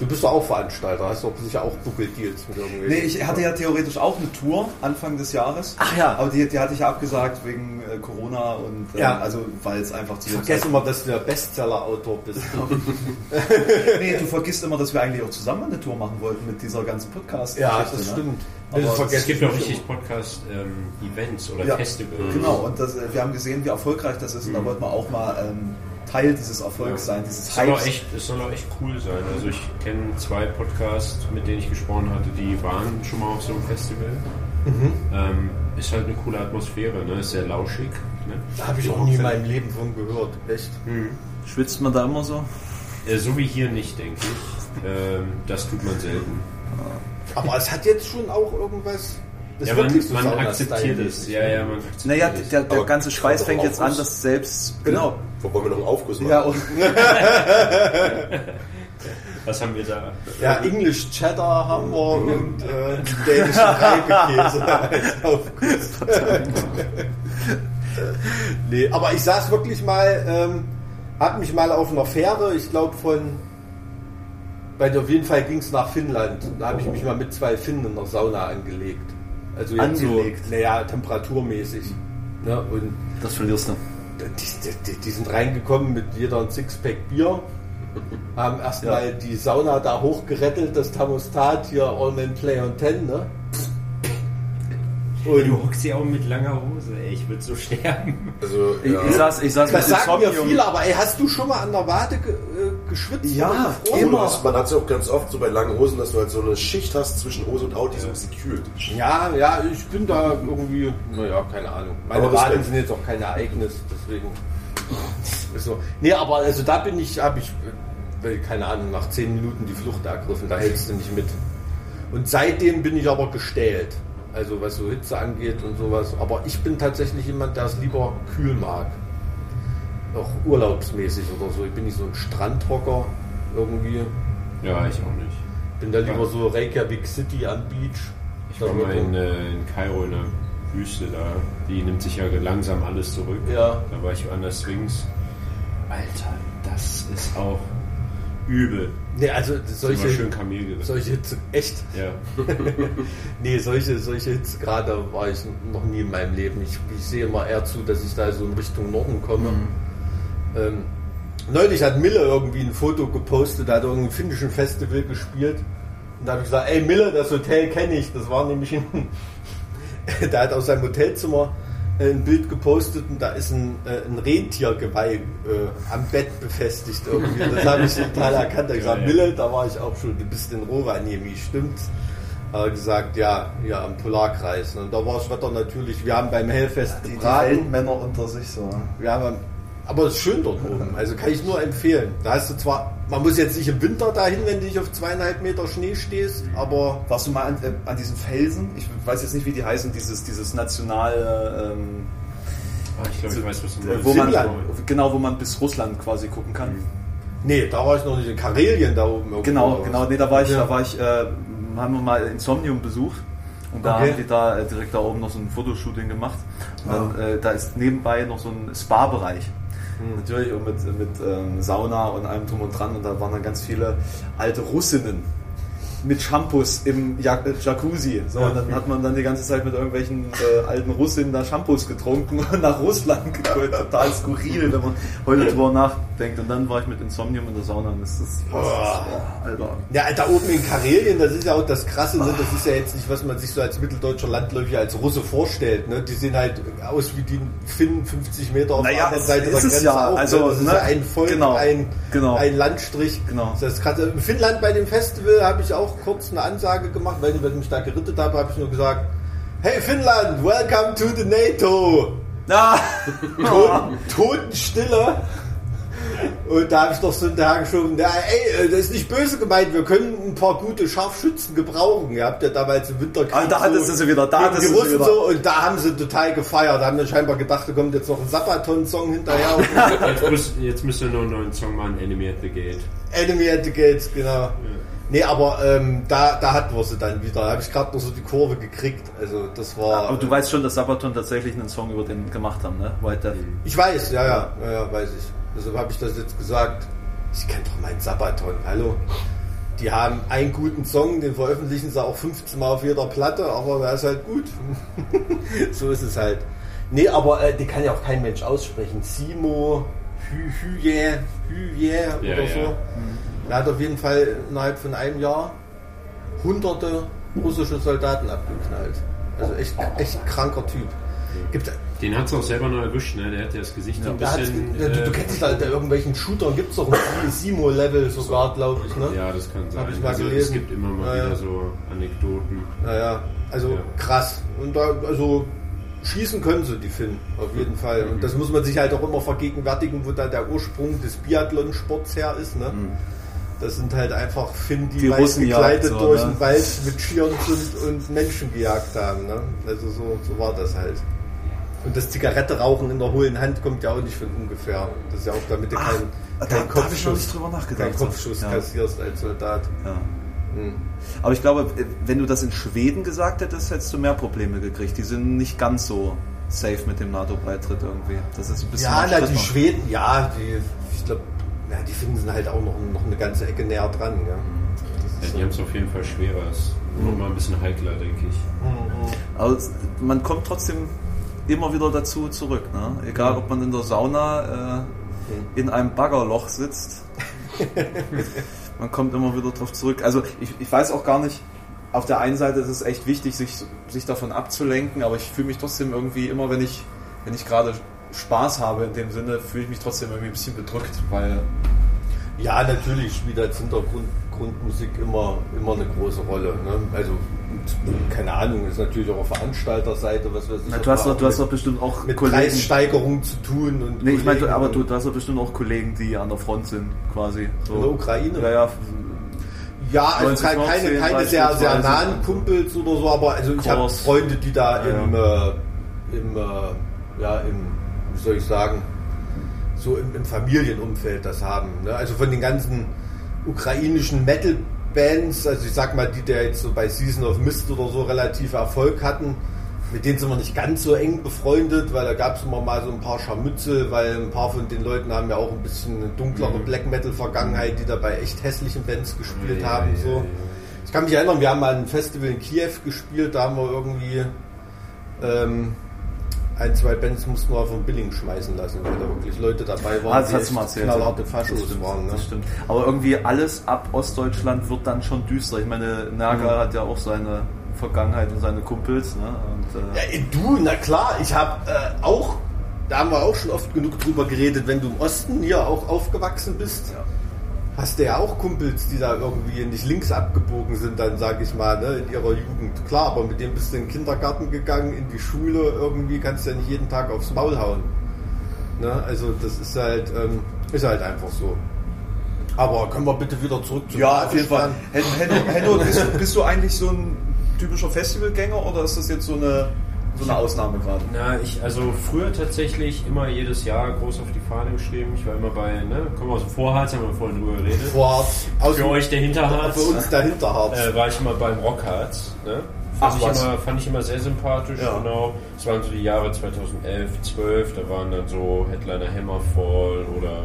Du bist doch auch Veranstalter, hast doch sicher auch Buckeldeals mit irgendwelchen. Nee, ich hatte ja theoretisch auch eine Tour Anfang des Jahres. Ach ja. Aber die, die hatte ich ja abgesagt wegen äh, Corona und äh, Ja. also weil es einfach zu Vergessen wir, dass du der Bestseller-Autor bist. Nee, du vergisst immer, dass wir eigentlich auch zusammen eine Tour machen wollten mit dieser ganzen podcast ja, das stimmt. Aber es gibt auch richtig Podcast-Events oder Ja, Festivals. Genau, und das, äh, wir haben gesehen, wie erfolgreich das ist und da wollten wir auch mal ähm, Teil dieses Erfolgs sein, dieses Es soll, auch Hypes. echt, es soll auch echt cool sein. Also ich kenne zwei Podcasts, mit denen ich gesprochen hatte, die waren schon mal auf so einem Festival. Mhm. Ähm, ist halt eine coole Atmosphäre, ne? ist sehr lauschig. Ne? Da habe ich auch nie in meinem Leben von gehört. Echt? Schwitzt man da immer so? Äh, so wie hier nicht, denke ich. Ähm, das tut man selten. Aber es hat jetzt schon auch irgendwas. Das Ja, ist man, wirklich so man Sauna-Style akzeptiert es. Ja, ja, man akzeptiert Naja, es. der, der Aber ganze Schweiß fängt jetzt an, dass selbst. Genau. Wo wollen wir noch einen Aufguss machen? Ja, und Was haben wir da? Ja, English Cheddar haben wir und äh, dänischen Reibekäse nee, aber ich saß wirklich mal, ähm, hab mich mal auf einer Fähre, ich glaube von, bei auf jeden Fall ging es nach Finnland. Da habe ich mich mal mit zwei Finnen in der Sauna angelegt. Also Angelegt? So, naja, temperaturmäßig. Ne? Und das verlierst du. die, die, die sind reingekommen mit jeder ein Sixpack Bier, haben erstmal Ja. die Sauna da hochgerettelt, das Thermostat hier All Men Play on 10, ne? Und Du hockst ja auch mit langer Hose, ey. Ich würde so sterben. Also, Ich, ja. ich saß, ich saß das mit sagen mir viele, aber ey, hast du schon mal an der Wade ge äh, geschwitzt? Ja? Immer. Das, man hat es ja auch ganz oft so bei langen Hosen, dass du halt so eine Schicht hast zwischen Hose und Haut, die so ein bisschen kühlt. Ja, ja, ich bin da irgendwie, naja, keine Ahnung. Meine Waden sind jetzt auch kein Ereignis, deswegen. So. Nee, aber also da bin ich, habe ich, äh, keine Ahnung, nach zehn Minuten die Flucht ergriffen, da hältst du nicht mit. Und seitdem bin ich aber gestählt. Also was so Hitze angeht und sowas. Aber ich bin tatsächlich jemand, der es lieber kühl mag. Auch urlaubsmäßig oder so. Ich bin nicht so ein Strandhocker irgendwie. Ja, ich auch nicht. Bin da lieber so Reykjavik City am Beach. Ich war mal in, äh, in Kairo in der Wüste da. Die nimmt sich ja langsam alles zurück. Ja. Da war ich an der Sphinx. Alter, das ist auch übel. Nee, also Solche, solche, schön Kamel solche Hitze, echt? Ja. Nee, solche, solche Hitzegrade war ich noch nie in meinem Leben. Ich, ich sehe immer eher zu, dass ich da so in Richtung Norden komme. Ähm, neulich hat Mille irgendwie ein Foto gepostet, da hat er irgendein finnischen Festival gespielt. Und da habe ich gesagt, ey Mille, das Hotel kenne ich. Das war nämlich in, da hat aus seinem Hotelzimmer ein Bild gepostet und da ist ein, äh, ein Rentiergeweih äh, am Bett befestigt irgendwie. Das habe ich total erkannt. Da gesagt, Ja, ja. Mille, da war ich auch schon, du bist in Rovaniemi, stimmt's? Hat er gesagt, ja, ja, am Polarkreis. Und da war das Wetter natürlich, wir haben beim Hellfest Die, die. Weltmänner unter sich so. Ja, aber, aber es ist schön dort oben. Also kann ich nur empfehlen. Da hast du zwar, man muss jetzt nicht im Winter dahin, wenn du dich auf zweieinhalb Meter Schnee stehst, aber Warst du mal an, äh, an diesen Felsen? Ich weiß jetzt nicht, wie die heißen, dieses, dieses nationale, ähm, Ah, ich glaube, ich weiß, was du äh, meinst. wo man, genau, wo man bis Russland quasi gucken kann. nee, da war ich noch nicht in Karelien da oben. irgendwo Genau, genau, nee, da war ich, Ja. da war ich, äh, haben wir mal Insomnium besucht. Und da Okay. haben die da äh, direkt da oben noch so ein Fotoshooting gemacht. Und Ah. dann, äh, da ist nebenbei noch so ein Spa-Bereich. Hm. Natürlich auch mit, mit ähm, Sauna und allem drum und dran. Und da waren dann ganz viele alte Russinnen mit Shampoos im äh, Jacuzzi. So, und dann hat man dann die ganze Zeit mit irgendwelchen äh, alten Russinnen da Shampoos getrunken und nach Russland gekommen. Total skurril, wenn man heute drüber nachdenkt. Und dann war ich mit Insomnium in der Sauna und das ist, das oh, Alter. Ja, da oben in Karelien, das ist ja auch das Krasse, ne? das ist ja jetzt nicht, was man sich so als mitteldeutscher Landläufer als Russe vorstellt. Ne? Die sehen halt aus wie die Finnen 50 Meter auf Naja, der anderen Seite der Grenze ja. auch. Also, ne? Das ist ne? ja ein Volk, Genau. ein, Genau. ein Landstrich. Genau. Das ist krass. In Finnland bei dem Festival habe ich auch kurz eine Ansage gemacht, weil ich mich da gerittet habe, habe ich nur gesagt, hey Finnland, welcome to the NATO. Ah, Toten, Totenstille. Und da habe ich doch so hinterher geschoben, ja, ey, äh, das ist nicht böse gemeint, wir können ein paar gute Scharfschützen gebrauchen. Ihr habt ja damals im Winterkrieg Ah, da hattest du sie wieder, da hattest du sie wieder. so und da haben sie total gefeiert. Da haben wir scheinbar gedacht, da kommt jetzt noch ein Sabaton-Song hinterher. Jetzt, müsst, jetzt müsst ihr noch einen neuen Song machen, Enemy at the Gate. Enemy at the Gates, genau. Nee, aber ähm, da, da hatten wir sie dann wieder. Da habe ich gerade noch so die Kurve gekriegt. Also das war. aber du weißt schon, dass Sabaton tatsächlich einen Song über den gemacht haben, ne? White Death. Ich weiß, ja, ja, ja, ja weiß ich. Deshalb habe ich das jetzt gesagt. Ich kenne doch meinen Sabaton, hallo. Die haben einen guten Song, den veröffentlichen sie auch 15 Mal auf jeder Platte, aber der ist halt gut. so ist es halt. Nee, aber äh, die kann ja auch kein Mensch aussprechen. Simo, Hüje, Hüje Ja, oder ja. so. Der hat auf jeden Fall innerhalb von einem Jahr hunderte russische Soldaten abgeknallt. Also echt, echt kranker Typ. Gibt, Den hat es auch selber noch erwischt, ne? Der hat ja das Gesicht so ein bisschen. du, du äh, kennst halt, irgendwelchen Shootern gibt es doch ein Simo-Level sogar, glaube ich. Ne? Ja, das kann sein. Hab ich mal also, es gelesen. gibt immer mal Ja, ja. wieder so Anekdoten. Naja, also Ja. krass. Und da, also schießen können sie, die Finnen, auf jeden Fall. Und das muss man sich halt auch immer vergegenwärtigen, wo da der Ursprung des Biathlon-Sports her ist. Ne? Das sind halt einfach Finnen, die, Die Russenjagd, gekleidet so, durch ne? den Wald mit Skiern sind und Menschen gejagt haben. Ne? Also so, so war das halt. Und das Zigarette rauchen in der hohlen Hand kommt ja auch nicht von ungefähr. Das ist ja auch damit du keinen da- kein da hab ich noch nicht drüber nachgedacht. keinen Kopfschuss Ja. kassierst als Soldat. Ja. Hm. Aber ich glaube, wenn du das in Schweden gesagt hättest, hättest du mehr Probleme gekriegt. Die sind nicht ganz so safe mit dem NATO-Beitritt irgendwie. Das ist ein bisschen Ja, na, die. Schweden, ja, die, ich glaube, die Finnen sind halt auch noch, noch eine ganze Ecke näher dran. Ja. Ja, die haben es auf jeden Fall schwerer. Ist noch mal ein bisschen heikler, denke ich. Aber es- man kommt trotzdem immer wieder dazu zurück. Ne? Egal, ob man in der Sauna äh, in einem Baggerloch sitzt. man kommt immer wieder drauf zurück. Also ich, ich weiß auch gar nicht, auf der einen Seite ist es echt wichtig, sich, sich davon abzulenken, aber ich fühle mich trotzdem irgendwie immer, wenn ich, wenn ich gerade Spaß habe in dem Sinne, fühle ich mich trotzdem irgendwie ein bisschen bedrückt, weil Ja, natürlich spielt als Hintergrund Grundmusik immer, immer eine große Rolle. Ne? Also, keine Ahnung, ist natürlich auch auf Veranstalterseite, was weiß ich. Na, du hast doch, du hast doch bestimmt auch mit Kollegen. Preissteigerung zu tun. Und Nee, ich meine, aber du, du hast doch bestimmt auch Kollegen, die an der Front sind, quasi. So. In der Ukraine? Ja, ja. Ja, also 19, keine, keine, 19 keine sehr, sehr nahen Kumpels oder so, aber also ich habe. Freunde, die da Ja, im, äh, im, äh, ja, im, wie soll ich sagen, so im, im Familienumfeld das haben. Ne? Also von den ganzen ukrainischen Metal-Bands, also ich sag mal, die der jetzt so bei Season of Mist oder so relativ Erfolg hatten, mit denen sind wir nicht ganz so eng befreundet, weil da gab es immer mal so ein paar Scharmützel, weil ein paar von den Leuten haben ja auch ein bisschen eine dunklere Black Metal-Vergangenheit, die da bei echt hässlichen Bands gespielt Ja, haben. ja, so. ja. Ich kann mich erinnern, wir haben mal ein Festival in Kiew gespielt, da haben wir irgendwie ähm, ein, zwei Bands mussten wir von Billing schmeißen lassen, weil da wirklich Leute dabei waren, das die erzählt. knallharte Das Faschos stimmt, waren. Ne? das stimmt. Aber irgendwie alles ab Ostdeutschland wird dann schon düster. Ich meine, Naga hat ja auch seine Vergangenheit und seine Kumpels. Ne? Und, äh, Ja, du, na klar, ich habe äh, auch, da haben wir auch schon oft genug drüber geredet, wenn du im Osten hier auch aufgewachsen bist, hast du ja auch Kumpels, die da irgendwie nicht links abgebogen sind, dann sag ich mal, ne, in ihrer Jugend. Klar, aber mit dem bist du in den Kindergarten gegangen, in die Schule, irgendwie kannst du ja nicht jeden Tag aufs Maul hauen. Ne? Also das ist halt, ähm, ist halt einfach so. Aber können wir bitte wieder zurück zu ja, auf jeden Fall. Hen- Henno, Henno bist, du- bist du eigentlich so ein typischer Festivalgänger oder ist das jetzt so eine, so eine Ausnahme gerade? Na, ich, also früher tatsächlich immer jedes Jahr groß auf die Fahne geschrieben. Ich war immer bei, ne, kommen wir aus dem Vorharz, haben wir vorhin drüber geredet. Vor, aus Für euch der Hinterharz. Für uns der Hinterharz. Äh, war ich immer beim Rockharz. Ne? Ach, Fand, ich was? immer, fand ich immer sehr sympathisch, Ja. genau. Es waren so die Jahre 2011, 12, da waren dann so Headliner Hammerfall oder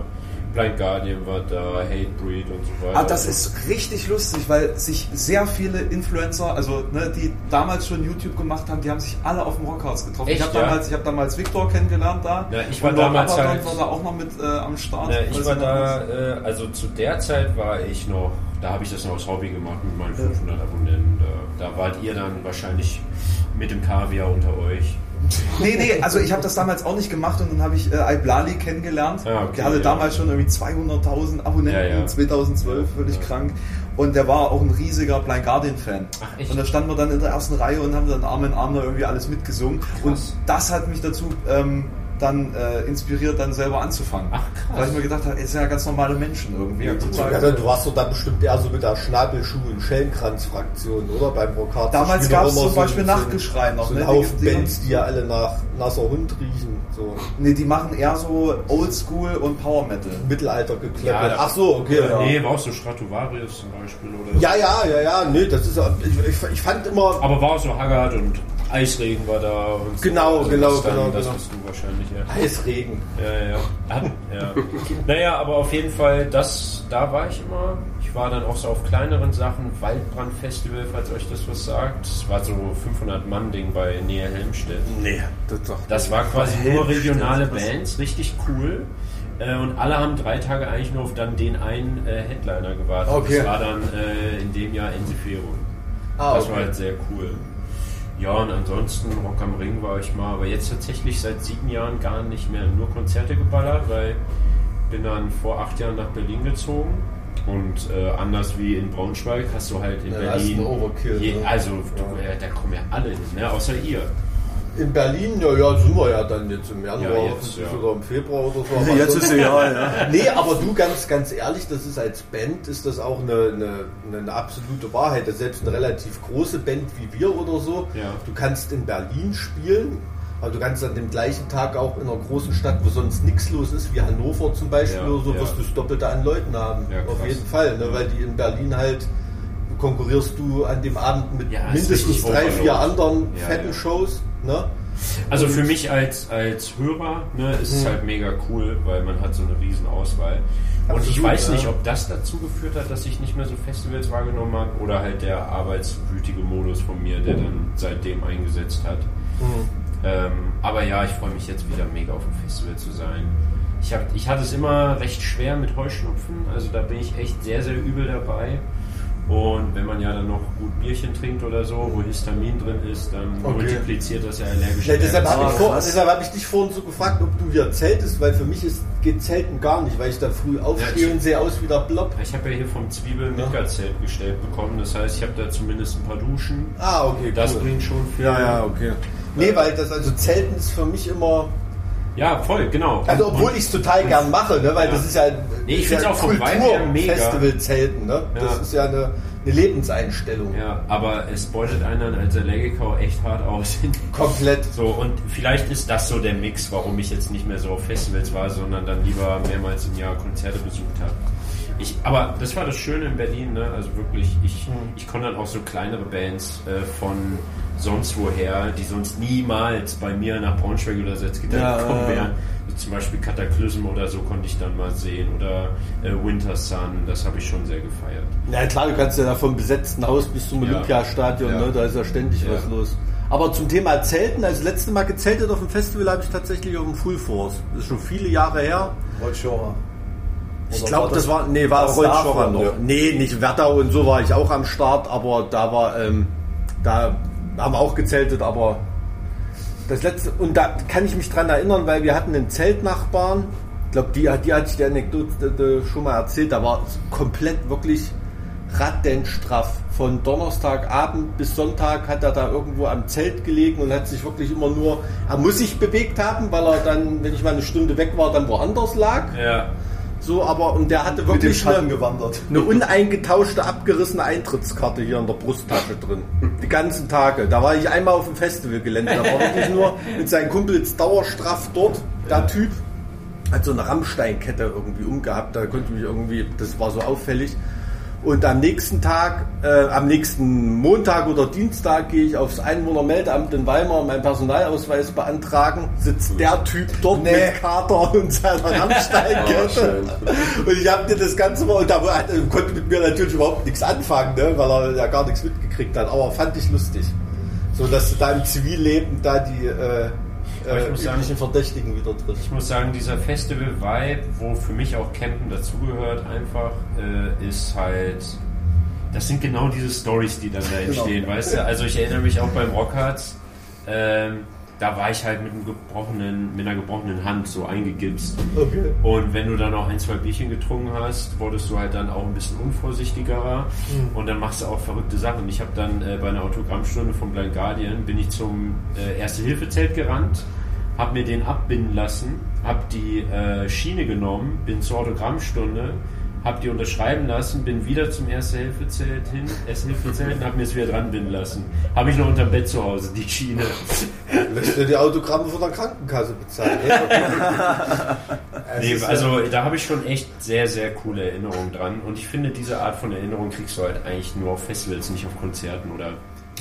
Blind Guardian war da, Hatebreed und so weiter. Ah, das ist richtig lustig, weil sich sehr viele Influencer, also ne, die damals schon YouTube gemacht haben, die haben sich alle auf dem Rockhaus getroffen. Echt, ich habe ja? damals, ich hab damals Victor kennengelernt da. Ja, ich war damals halt- war da auch noch mit äh, am Start. Ja, ich war da, äh, also zu der Zeit war ich noch, da habe ich das noch als Hobby gemacht mit meinen 500 Abonnenten. Da, da wart ihr dann wahrscheinlich mit dem Kaviar unter euch. Nee, nee, also ich habe das damals auch nicht gemacht und dann habe ich äh, Iblali kennengelernt. Ah, okay, der hatte ja. damals schon irgendwie 200.000 Abonnenten, Ja, ja. 2012, völlig krank. Und der war auch ein riesiger Blind Guardian-Fan. Und da standen wir dann in der ersten Reihe und haben dann Arm in Arm da irgendwie alles mitgesungen. Und das hat mich dazu ähm, dann äh, inspiriert, dann selber anzufangen. Ach, krass. Weil ich mir gedacht habe, es sind ja ganz normale Menschen irgendwie. Ja, Ja, du warst doch dann bestimmt eher so mit der Schnabelschuh- und Schellenkranz-Fraktion, oder? Beim Rockhard. Damals gab es zum Beispiel Nachtgeschrei noch. So ne? Haufen Die- Bands, die ja alle nach nasser Hund riechen. So Nee, die machen eher so Oldschool und Power Metal. Mittelalter gekleppert. Ja, Ach so, okay. Ja. Ja, Nee, war auch so Stratovarius zum Beispiel. Oder ja, ja, ja, ja. Nee, das ist ja. Ich, ich, ich fand immer. Aber war auch so Haggard und Eisregen war da. Und so. Genau, genau, das dann, genau, Das genau. bist du wahrscheinlich, ja. Eisregen. Ja, ja. Ja. naja, aber auf jeden Fall, das, da war ich immer. Ich war dann auch so auf kleineren Sachen. Waldbrand-Festival, falls euch das was sagt. Das war so 500-Mann-Ding bei Nähe Helmstedt. Nee, das doch. Das war quasi nur regionale Bands, richtig cool. Äh, Und alle haben drei Tage eigentlich nur auf dann den einen äh, Headliner gewartet. Okay. Das war dann äh, in dem Jahr Enziferum. Ah, Das war okay. halt sehr cool. Ja, und ansonsten Rock am Ring war ich mal, aber jetzt tatsächlich seit sieben Jahren gar nicht mehr nur Konzerte geballert, weil bin dann vor acht Jahren nach Berlin gezogen und äh, anders wie in Braunschweig hast du halt in Ja, Berlin. je, ne? also du, äh, da kommen ja alle hin, ne? außer ihr. In Berlin, ja, ja, sind wir ja dann jetzt im Januar Ja, jetzt, ja. oder im Februar oder so. Aber Jetzt ist egal, ja. Nee, aber du ganz, ganz ehrlich, das ist als Band ist das auch eine, eine, eine absolute Wahrheit. Dass selbst eine relativ große Band wie wir oder so, Ja. du kannst in Berlin spielen, aber du kannst an dem gleichen Tag auch in einer großen Stadt, wo sonst nichts los ist, wie Hannover zum Beispiel Ja, oder so, ja. wirst du das Doppelte an Leuten haben. Ja, Auf jeden Fall, ne? weil die in Berlin halt konkurrierst du an dem Abend mit Ja, mindestens drei, vier anderen Ja, fetten ja. Shows. Ne? Also für mich als, als Hörer ne, ist es halt mega cool, weil man hat so eine riesen Auswahl. Und ich Absolut, weiß ja. nicht, ob das dazu geführt hat, dass ich nicht mehr so Festivals wahrgenommen habe oder halt der arbeitswütige Modus von mir, der dann seitdem eingesetzt hat. Ähm, aber ja, ich freue mich jetzt wieder mega auf dem Festival zu sein. Ich, hab, ich hatte es immer recht schwer mit Heuschnupfen, also da bin ich echt sehr, sehr übel dabei. Und wenn man ja dann noch gut Bierchen trinkt oder so, wo Histamin drin ist, dann Okay. multipliziert das ja allergische Ja, deshalb habe ich, vor, deshalb hab ich dich vorhin so gefragt, ob du hier zeltest, weil für mich ist, geht Zelten gar nicht, weil ich da früh aufstehe Ja, und sehe aus wie der Blob. Ich habe ja hier vom Zwiebel ein Midgard-Zelt gestellt bekommen. Das heißt, ich habe da zumindest ein paar Duschen. Ah, okay, Das cool. bringt schon viel. okay. Nee, weil das, also Zelten ist für mich immer, Ja, voll, genau. also obwohl ich es total gern mache, ne, weil Ja. das ist ja, Nee, ich ist find's ja auch vom mega. Festival-Zelten, ne? Das Ja. ist ja eine, eine Lebenseinstellung. Ja, aber es beutet einen dann als Allergiker auch echt hart aus. Komplett. So, und vielleicht ist das so der Mix, warum ich jetzt nicht mehr so auf Festivals war, sondern dann lieber mehrmals im Jahr Konzerte besucht habe. Ich, aber das war das Schöne in Berlin, ne? also wirklich, ich, ich konnte dann auch so kleinere Bands äh, von sonst woher, die sonst niemals bei mir nach Braunschweig oder Salzgitter Ja, gekommen ja, ja. wären. So zum Beispiel Cataclysm oder so konnte ich dann mal sehen oder äh, Winter Sun, das habe ich schon sehr gefeiert. Na klar, du kannst ja da vom besetzten Haus bis zum Ja. Olympiastadion, Ja. ne? da ist ja ständig Ja. was los. Aber zum Thema Zelten, also das letzte Mal gezeltet auf dem Festival habe ich tatsächlich auf dem Full Force. Das ist schon viele Jahre her. Rollschorer. Ich glaube, das, das- war, nee, war Rollschorer noch. ja? Nee, nicht Werdau und so war ich auch am Start, aber da war, ähm, da haben auch gezeltet, aber das letzte, und da kann ich mich dran erinnern, weil wir hatten einen Zeltnachbarn, ich glaube, die, die hatte ich die Anekdote schon mal erzählt, da war komplett wirklich rattenstraff. Von Donnerstagabend bis Sonntag hat er da irgendwo am Zelt gelegen und hat sich wirklich immer nur, er muss sich bewegt haben, weil er dann, wenn ich mal eine Stunde weg war, dann woanders lag. Ja, So, aber und der hatte wirklich eine, gewandert. eine uneingetauschte, abgerissene Eintrittskarte hier in der Brusttasche drin. Die ganzen Tage. Da war ich einmal auf dem Festivalgelände. Da war wirklich nur mit seinen Kumpels dauerstraff dort. Der Typ hat so eine Rammsteinkette irgendwie umgehabt. Da konnte mich irgendwie, das war so auffällig. Und am nächsten Tag, äh, am nächsten Montag oder Dienstag gehe ich aufs Einwohnermeldeamt in Weimar meinen Personalausweis beantragen. Sitzt der Typ dort Nee. mit Kater und seiner Rammsteinkette. schön. und ich habe dir das Ganze mal, und da war- konnte mit mir natürlich überhaupt nichts anfangen, ne, weil er ja gar nichts mitgekriegt hat. Aber fand ich lustig. So, dass du da im Zivilleben da die äh, Aber ich äh, muss sagen- Verdächtigen wieder triffst. Ich muss sagen, dieser Festival-Vibe, wo für mich auch Campen dazugehört, einfach, äh, ist halt. Das sind genau diese Stories, die dann da entstehen, weißt du? Also ich erinnere mich auch beim Rockharz, ähm, da war ich halt mit, einem gebrochenen, mit einer gebrochenen Hand so eingegipst. Okay. Und wenn du dann auch ein, zwei Bierchen getrunken hast, wurdest du halt dann auch ein bisschen unvorsichtigerer und dann machst du auch verrückte Sachen. Ich habe dann äh, bei einer Autogrammstunde vom Blind Guardian bin ich zum äh, Erste-Hilfe-Zelt gerannt, habe mir den abbinden lassen, habe die äh, Schiene genommen, bin zur Autogrammstunde, habe die unterschreiben lassen, bin wieder zum Erste-Hilfe-Zelt hin, Erste-Hilfe-Zelt und habe mir es wieder dran binden lassen. Habe ich noch unterm Bett zu Hause, die Schiene. Lässt du die Autogramme von der Krankenkasse bezahlen? Nee, also da habe ich schon echt sehr, sehr coole Erinnerungen dran. Und ich finde, diese Art von Erinnerung kriegst du halt eigentlich nur auf Festivals, nicht auf Konzerten oder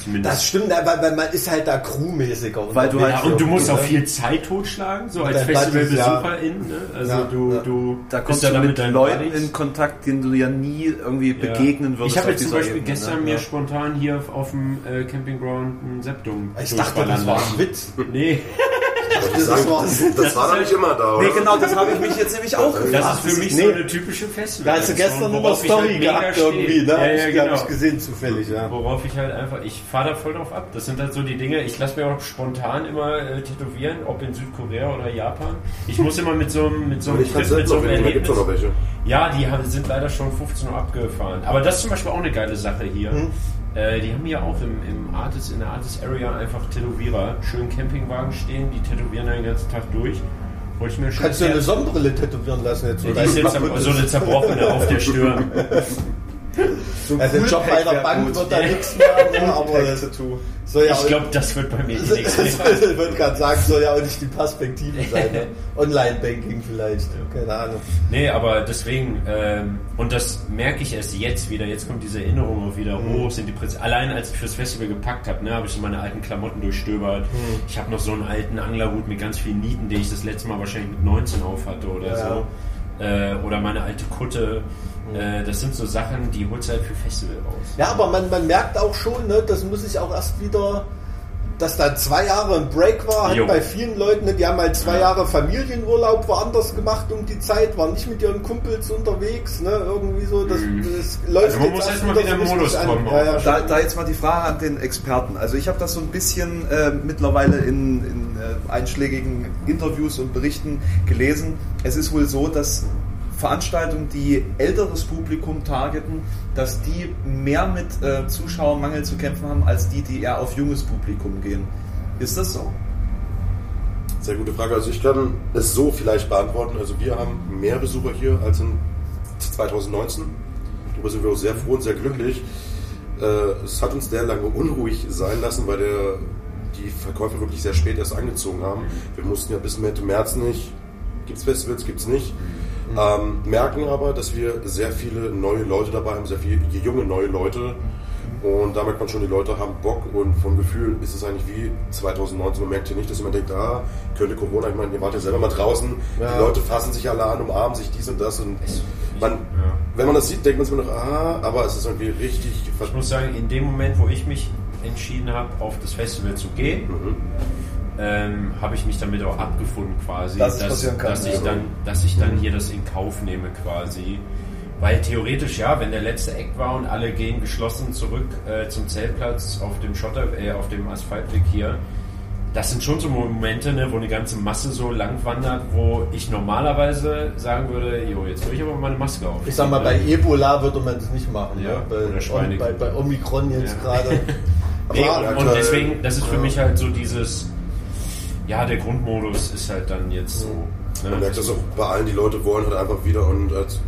zumindest. Das stimmt, weil, weil man ist halt da crewmäßiger. Weil du unterwegs ja, und du musst auch irgendwie, viel Zeit totschlagen, so als Festivalbesucherin. Ne? Also Ja, du, ja. du Da kommst ja du mit Leuten in Kontakt, denen du ja nie irgendwie Ja. begegnen würdest. Ich habe jetzt zum Beispiel Ebene, gestern ne? mir spontan hier auf, auf dem äh, Campingground ein Septum Ich dachte, das war ein Witz. Nee, Das war, Das war doch nicht immer da, oder? Nee, genau, das habe ich mich jetzt nämlich auch gefragt. das ist für mich nee. so eine typische Festival. da hast du gestern noch eine worauf ich Story halt gehabt irgendwie, ne? Ja, ja, genau. ich gesehen zufällig, ja. Worauf ich halt einfach, ich fahre da voll drauf ab. Das sind halt so die Dinge, ich lasse mir auch spontan immer äh, tätowieren, ob in Südkorea oder Japan. Ich muss immer mit so einem, mit so einem, Trip, mit so einem Erlebnis. noch welche. Ja, die haben, sind leider schon 15 Uhr abgefahren. Aber das ist zum Beispiel auch eine geile Sache hier. Mhm. Äh, die haben hier auch im, im Artist, in der Artist Area einfach Tätowierer, schön Campingwagen stehen, die tätowieren den ganzen Tag durch. Wollte ich mir schon Kannst du eine Sonnenbrille tätowieren lassen jetzt? die oder? ist jetzt so eine zerbrochene auf der Stirn. Also der Job bei der Bank wird da nichts mehr, ne? aber das soll ja Ich glaube, das wird bei mir Das nichts mehr. ich wollte gerade sagen, soll ja auch nicht die Perspektive sein. Ne? Online-Banking vielleicht, keine Ahnung. Nee, aber deswegen, ähm, und das merke ich erst jetzt wieder, jetzt kommt diese Erinnerung auch wieder Mhm. hoch, sind die Prinzip, allein als ich fürs Festival gepackt habe, ne, habe ich so meine alten Klamotten durchstöbert. Mhm. Ich habe noch so einen alten Anglerhut mit ganz vielen Nieten, den ich das letzte Mal wahrscheinlich mit 19 auf hatte oder Ja. so. Äh, oder meine alte Kutte. Mhm. Äh, das sind so Sachen, die holst halt für Festival raus. Ja, aber man, man merkt auch schon, ne, das muss ich auch erst wieder dass da zwei Jahre ein Break war, hat Jo. bei vielen Leuten, ne, die haben halt zwei Jahre Familienurlaub woanders gemacht um die Zeit, waren nicht mit ihren Kumpels unterwegs, ne, irgendwie so, das, das läuft Also man jetzt muss erst mal wieder im Modus an. kommen, Ja, ja. Da, da jetzt mal die Frage an den Experten. Also ich habe das so ein bisschen äh, mittlerweile in, in äh, einschlägigen Interviews und Berichten gelesen. Es ist wohl so, dass Veranstaltungen, die älteres Publikum targeten, dass die mehr mit äh, Zuschauermangel zu kämpfen haben, als die, die eher auf junges Publikum gehen. Ist das so? Sehr gute Frage. Also ich kann es so vielleicht beantworten. Also wir haben mehr Besucher hier als in 2019. Darüber sind wir auch sehr froh und sehr glücklich. Äh, Es hat uns sehr lange unruhig sein lassen, weil der, die Verkäufer wirklich sehr spät erst angezogen haben. Wir mussten ja bis Mitte März nicht. Gibt es Festivals, gibt es nicht. Ähm, merken aber, dass wir sehr viele neue Leute dabei haben, sehr viele junge neue Leute. Und da merkt man schon, die Leute haben Bock und vom Gefühl ist es eigentlich wie 2019. Man merkt hier nicht, dass jemand denkt, ah, könnte Corona, ich meine, ihr wart ja selber mal draußen, Ja. die Leute fassen sich alle an, umarmen sich dies und das und man, wenn man das sieht, denkt man sich immer noch, ah, aber es ist irgendwie richtig Ich muss sagen, in dem Moment, wo ich mich entschieden habe, auf das Festival zu gehen, Mhm. Ähm, habe ich mich damit auch abgefunden quasi, Dass dass, kann, dass, ich dann, dass ich dann hier das in Kauf nehme quasi. Weil theoretisch ja, wenn der letzte Act war und alle gehen geschlossen zurück äh, zum Zeltplatz auf dem Schotter, äh, auf dem Asphaltweg hier, das sind schon so Momente, ne, wo eine ganze Masse so lang wandert, wo ich normalerweise sagen würde, jo, jetzt will ich aber mal eine Maske auf. Ich sag mal, bei Ebola würde man das nicht machen, Ja, ne? bei, bei, bei Omikron jetzt Ja. gerade. Nee, und, und deswegen, das ist für ja. mich halt so dieses, ja, der Grundmodus ist halt dann jetzt so. Man Ne? merkt das auch bei allen, die Leute wollen halt einfach wieder und als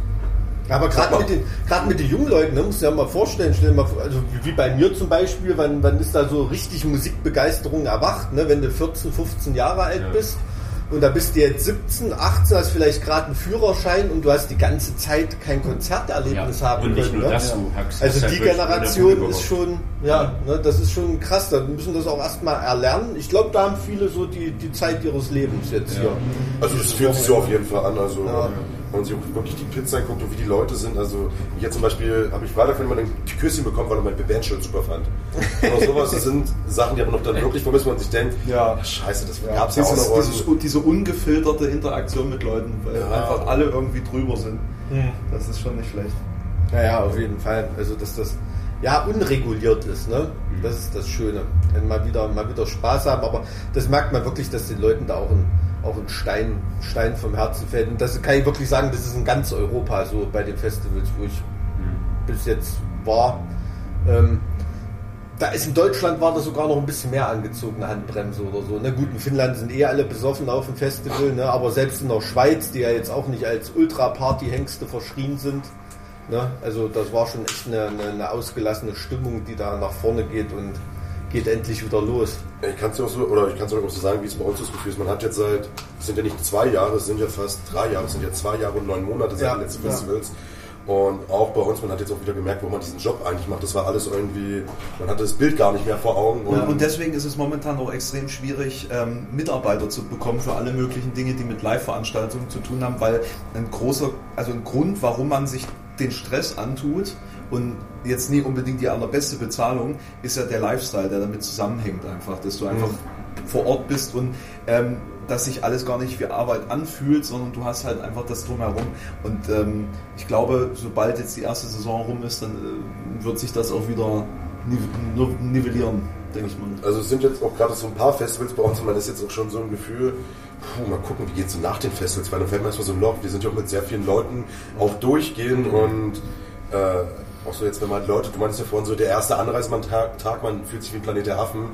Aber gerade mit, den, gerade mit den jungen Leuten, ne, musst du ja mal vorstellen, stell mal vor, also wie, wie bei mir zum Beispiel, wann, wann ist da so richtig Musikbegeisterung erwacht, ne, wenn du 14, 15 Jahre alt Ja. bist und da bist du jetzt 17, 18, hast vielleicht gerade einen Führerschein und du hast die ganze Zeit kein Konzerterlebnis Ja, haben und nicht können. nur ne? das, du hast- Also die Generation ist schon, ja, ne, das ist schon krass, da müssen das auch erstmal erlernen. Ich glaube, da haben viele so die, die Zeit ihres Lebens jetzt hier. Also das fühlt sich so auf jeden Fall an. Also Ja. Wenn man sich auch wirklich die Pizza anguckt und wie die Leute sind. Also jetzt zum Beispiel habe ich Freitag von jemandem ein Küsschen bekommen, weil er mein Bandshirt super fand. Und auch sowas, das sind Sachen, die aber noch dann wirklich vermisst, man sich denkt, Ja. scheiße, das gab es ja auch noch. dieses, Und, diese ungefilterte Interaktion mit Leuten, weil Ja. einfach alle irgendwie drüber sind. Das ist schon nicht schlecht. Ja, ja, auf jeden Fall. Also, dass das ja unreguliert ist, ne? Das ist das Schöne. Wenn mal wieder, mal wieder Spaß haben, aber das merkt man wirklich, dass den Leuten da auch ein, auch ein Stein, Stein vom Herzen fällt. Und das kann ich wirklich sagen, das ist in ganz Europa so bei den Festivals, wo ich bis jetzt war. Ähm, da ist in Deutschland war da sogar noch ein bisschen mehr angezogene Handbremse oder so. Na gut, in Finnland sind eh alle besoffen auf dem Festival, ne? aber selbst in der Schweiz, die ja jetzt auch nicht als Ultra-Party-Hengste verschrien sind, ne? also das war schon echt eine, eine, eine ausgelassene Stimmung, die da nach vorne geht und geht endlich wieder los. Ich kann es ja auch so, oder ich kann es auch so sagen, wie es bei uns das Gefühl ist. Man hat jetzt seit, es sind ja nicht zwei Jahre, es sind ja fast drei Jahre, es sind ja zwei Jahre und neun Monate seit Ja, den letzten ja. Festivals. Und auch bei uns, man hat jetzt auch wieder gemerkt, wo man diesen Job eigentlich macht. Das war alles irgendwie, man hatte das Bild gar nicht mehr vor Augen. Und, Und deswegen ist es momentan auch extrem schwierig, ähm, Mitarbeiter zu bekommen für alle möglichen Dinge, die mit Live-Veranstaltungen zu tun haben, weil ein großer, also ein Grund, warum man sich den Stress antut und jetzt nie unbedingt die allerbeste Bezahlung, ist ja der Lifestyle, der damit zusammenhängt einfach, dass du einfach vor Ort bist und ähm, dass sich alles gar nicht wie Arbeit anfühlt, sondern du hast halt einfach das drumherum. Und ähm, ich glaube, sobald jetzt die erste Saison rum ist, dann äh, wird sich das auch wieder nive- nivellieren, denke ich mal. Also es sind jetzt auch gerade so ein paar Festivals bei uns und man ist jetzt auch schon so ein Gefühl, puh, mal gucken, wie geht es so nach den Festivals, weil dann fällt mir erstmal so ein Loch. Wir sind ja auch mit sehr vielen Leuten auch durchgehen und äh, auch so jetzt, wenn man Leute, du meintest ja vorhin so, der erste Anreisetag, Tag, man fühlt sich wie ein Planet der Affen.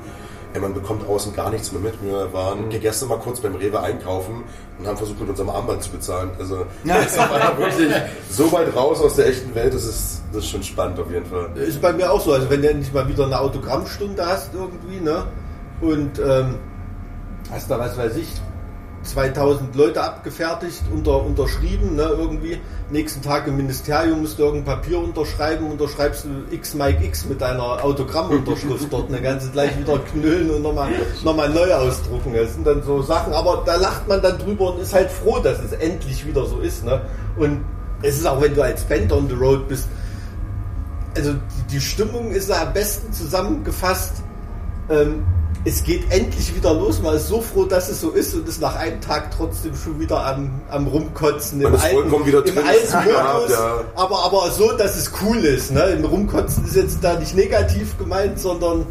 Ey, man bekommt außen gar nichts mehr mit. Wir waren gestern mal kurz beim Rewe einkaufen und haben versucht, mit unserem Armband zu bezahlen. Also, das war wirklich so weit raus aus der echten Welt, das ist, das ist schon spannend auf jeden Fall. Ist bei mir auch so. Also wenn du endlich mal wieder eine Autogrammstunde hast irgendwie, ne? Und ähm, hast da, was weiß ich, 2000 Leute abgefertigt, unter, unterschrieben, ne, irgendwie. Nächsten Tag im Ministerium musst du irgendein Papier unterschreiben, unterschreibst du X Mike X mit deiner Autogrammunterschrift dort, ne, ganze gleich wieder knüllen und nochmal noch mal neu ausdrucken. Das sind dann so Sachen, aber da lacht man dann drüber und ist halt froh, dass es endlich wieder so ist, ne. Und es ist auch, wenn du als Band on the road bist, also die, Stimmung ist am besten zusammengefasst. Ähm, es geht endlich wieder los. Man ist so froh, dass es so ist und ist nach einem Tag trotzdem schon wieder am, am Rumkotzen. Vollkommen wieder im alten ist gehabt, Modus, ja. aber, aber so, dass es cool ist. Ne? Im Rumkotzen ist jetzt da nicht negativ gemeint, sondern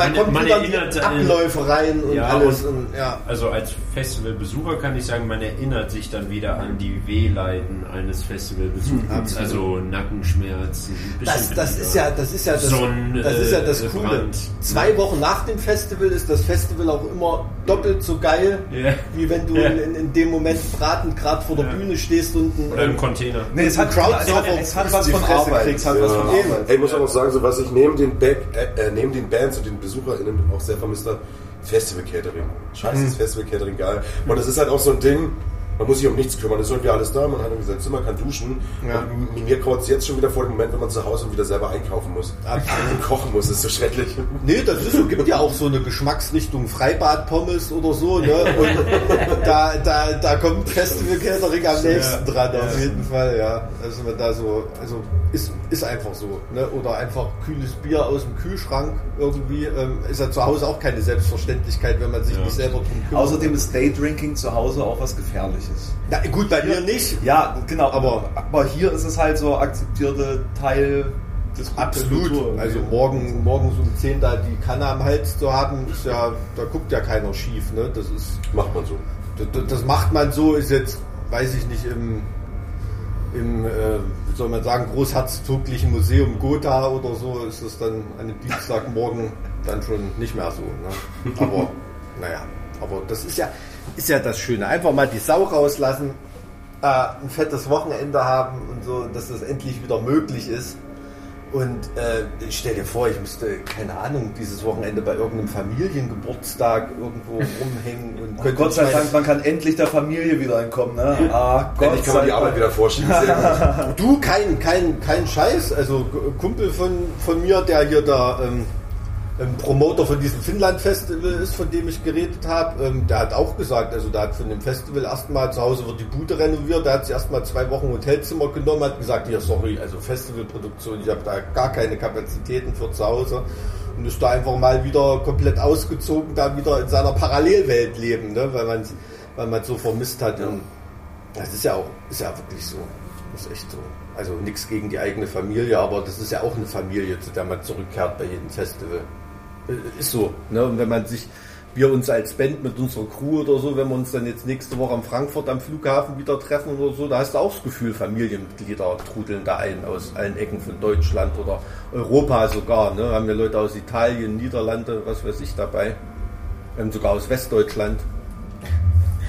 man, Man- kommt man die erinnert an- Abläufe rein und Ja, alles. und- Und, ja. Also als Festivalbesucher kann ich sagen, man erinnert sich dann wieder an die Wehleiden eines Festivalbesuchers. Also Nackenschmerzen. Das, das ist ja, das ist ja das, Sonnen, das ist ja das äh, Coole. Brand. Zwei Wochen nach dem Festival ist das Festival auch immer doppelt so geil, Ja. wie wenn du Ja. in, in dem Moment beratend gerade vor der Ja. Bühne stehst und ein, Oder im Container. Nee, es hat, Crowdsurfer es hat, es hat was die von Arbeit. kriegst. Es hat was Ja. von Eben. Arbeit. Ey, ich muss auch noch sagen, so was ich neben den, Back, äh, äh, neben den Bands und den BesucherInnen auch sehr vermisst habe, Festival Catering. Scheiße, das Festival Catering geil. Und das ist halt auch so ein Ding, man muss sich um nichts kümmern. Es ist irgendwie alles da, man hat irgendwie sein Zimmer, kann duschen. Ja. Und mir graut es jetzt schon wieder vor dem Moment, wenn man zu Hause und wieder selber einkaufen muss. Absolut. Und kochen muss, ist so schrecklich. Nee, das ist so, gibt ja auch so eine Geschmacksrichtung Freibad-Pommes oder so, ne? Und da, da, da kommt Festival Catering am nächsten dran, auf jeden Fall, ja. Also man da so, also ist, ist einfach so, ne? Oder einfach kühles Bier aus dem Kühlschrank irgendwie, ähm, ist ja zu Hause auch keine Selbstverständlichkeit, wenn man sich Ja. nicht selber drum kümmert. Außerdem ist Daydrinking zu Hause auch was Gefährliches. Na, gut, bei mir nicht. Ja, genau, Aber- aber, hier ist es halt so akzeptierte Teil des Absolut. Also morgen, morgens um 10 da die Kanne am Hals zu haben, ist ja, da guckt ja keiner schief, ne? Das ist, Macht man so. Das, das macht man so, ist jetzt, weiß ich nicht, im, im äh, wie soll man sagen, großherzoglichen Museum Gotha oder so, ist es dann an einem Dienstagmorgen dann schon nicht mehr so. Ne? Aber, naja, aber das ist ja, ist ja das Schöne. Einfach mal die Sau rauslassen, äh, ein fettes Wochenende haben und so, dass das endlich wieder möglich ist. Und äh, ich stell dir vor, ich müsste, keine Ahnung, dieses Wochenende bei irgendeinem Familiengeburtstag irgendwo rumhängen und Oh Gott sei Dank, man kann endlich der Familie wieder entkommen. Ne? Ah, Gott Endlich kann man die Arbeit wieder vorschieben. Du, kein, kein, kein Scheiß. Also Kumpel von, von mir, der hier der ähm, ähm, Promoter von diesem Finnland-Festival ist, von dem ich geredet habe, ähm, der hat auch gesagt, also der hat von dem Festival erstmal zu Hause wird die Bude renoviert, der hat sich erstmal zwei Wochen Hotelzimmer genommen, hat gesagt, hier sorry, also Festivalproduktion, ich habe da gar keine Kapazitäten für zu Hause und ist da einfach mal wieder komplett ausgezogen, da wieder in seiner Parallelwelt leben, ne? weil man weil man so vermisst hat. Und das ist ja auch, ist ja wirklich so. Das ist echt so. Also nichts gegen die eigene Familie, aber das ist ja auch eine Familie, zu der man zurückkehrt bei jedem Festival. Äh, Ist so. Ne? Und wenn man sich, wir uns als Band mit unserer Crew oder so, wenn wir uns dann jetzt nächste Woche am Frankfurt am Flughafen wieder treffen oder so, da hast du auch das Gefühl, Familienmitglieder trudeln da ein aus allen Ecken von Deutschland oder Europa sogar. Ne? Haben wir Leute aus Italien, Niederlande, was weiß ich dabei. Ähm, sogar aus Westdeutschland.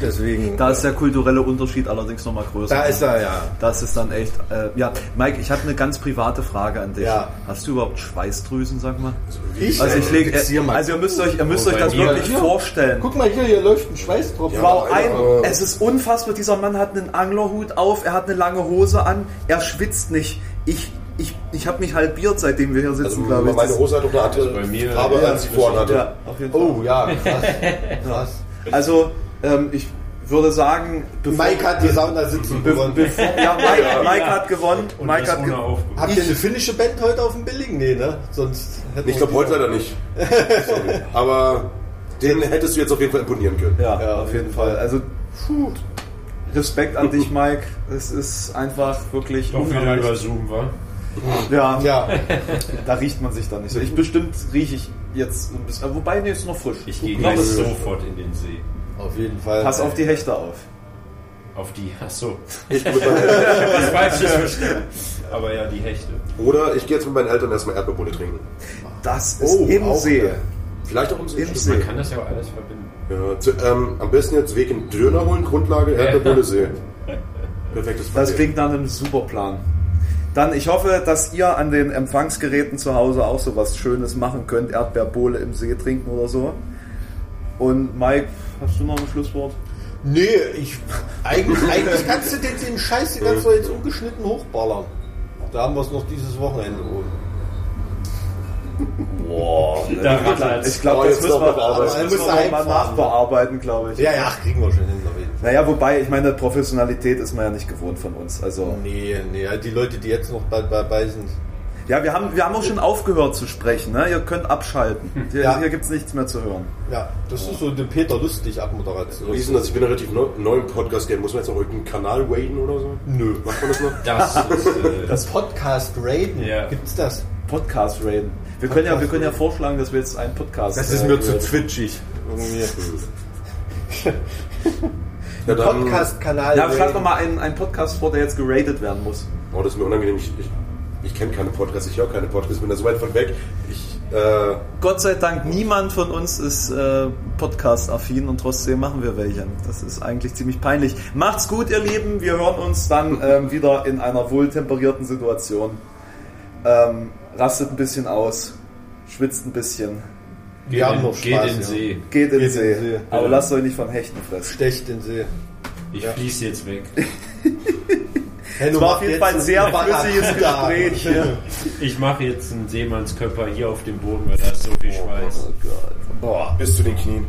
Deswegen. Da ist der kulturelle Unterschied allerdings nochmal größer. da ist er, ja. Das ist dann echt. Äh, ja, Mike, ich habe eine ganz private Frage an dich. Ja. Hast du überhaupt Schweißdrüsen, sag mal? Ich? Also ich lege, Jetzt hier mal. also ihr müsst euch, ihr müsst Oh, euch das wirklich Hier. vorstellen. Guck mal hier, hier läuft ein Schweißtropfen. Ja. Wow, ein, Alter. es ist unfassbar. Dieser Mann hat einen Anglerhut auf, er hat eine lange Hose an, er schwitzt nicht. Ich, ich, ich habe mich halbiert, seitdem wir hier sitzen, Also glaube ich. meine Hose hat doch eine andere Also bei mir- Farbe, Ja, als sie vorhin hatte. ja. Oh ja, krass. krass. Also, ähm, ich würde sagen, bevor, Mike hat die Saunasitzung be gewonnen. bevor, ja, Mike, Mike hat gewonnen. Und Mike hat. Aufguss. Habt ihr eine finnische Band heute auf dem Billing? Nee, ne? Sonst hätten Ich glaube heute leider nicht. Sorry. Aber den hättest du jetzt auf jeden Fall imponieren können. Ja, Ja, auf jeden Fall. Also, puh, Respekt an dich, Mike. Es ist einfach wirklich Doch wieder über Zoom, war. Ja, Ja, da riecht man sich dann nicht so. Ich bestimmt rieche ich jetzt ein bisschen. Wobei, nee, ist noch frisch. Ich gehe gleich sofort in den See. Auf jeden Fall. Pass auf die Hechte auf. Auf die, ach so, Ich meinen, was Falsches verstehen. Aber ja, die Hechte. oder ich gehe jetzt mit meinen Eltern erstmal Erdbeerbulle trinken. Das ist Oh, im auch See. Vielleicht auch im See. Im See. Man kann das ja auch alles verbinden. Ja, zu, ähm, am besten jetzt Weg in Döner holen, Grundlage Erdbeerbulle See. Perfektes Das Paket. klingt nach einem super Plan. Dann, ich hoffe, dass ihr an den Empfangsgeräten zu Hause auch so was Schönes machen könnt. Erdbeerbohle im See trinken oder so. Und Mike, hast du noch ein Schlusswort? Nee, ich. Eigentlich, eigentlich kannst du den, den Scheiß die ganze Zeit jetzt ungeschnitten hochballern. Da haben wir es noch dieses Wochenende oben. Boah, Da rattert's. ich glaube, Oh, das müssen noch wir, bearbeiten. das Aber müssen muss wir mal nachbearbeiten, glaube ich. Ja, ja, ach, kriegen wir schon hin. Naja, wobei, ich meine, Professionalität ist man ja nicht gewohnt von uns. Also, Nee, nee, die Leute, die jetzt noch dabei sind. Ja, wir haben, wir haben auch schon aufgehört zu sprechen. Ne? Ihr könnt abschalten. Hier, Ja. hier gibt es nichts mehr zu hören. Ja, das ist so eine Peter Lustig Abmoderation. Wie ist denn das? Ich bin ja relativ neu, neu im Podcast-Game. Muss man jetzt noch irgendeinen Kanal raiden oder so? Nö. Macht man das noch? Das ist. Äh, Das Podcast Raiden, Ja. gibt's das? Podcast raiden. Wir können ja, wir können ja vorschlagen, dass wir jetzt einen Podcast. Das ist äh, mir zu raiden. twitchig. Irgendwie. Ja, Podcast-Kanal. Ja, schlag doch mal einen, einen Podcast vor, der jetzt geratet werden muss. Oh, das ist mir unangenehm. Ich, ich, ich kenne keine Podcasts, ich höre keine Podcasts, bin da so weit von weg. Ich, äh, Gott sei Dank, niemand von uns ist äh, Podcast-affin und trotzdem machen wir welche. Das ist eigentlich ziemlich peinlich. Macht's gut, ihr Lieben. Wir hören uns dann ähm, wieder in einer wohltemperierten Situation. Ähm, rastet ein bisschen aus, schwitzt ein bisschen, Wir haben noch geht Spaß, in den ja. See. geht in den in den See. See. Aber Ja. lasst euch nicht von Hechten fressen. Stecht den See. Ich fließe jetzt weg. Hey, Es war auf jeden Fall ein sehr flüssiges Gespräch. Ich mache jetzt einen Seemannskörper hier auf dem Boden, weil da ist so viel Schweiß. Oh Gott. bis zu den Knien.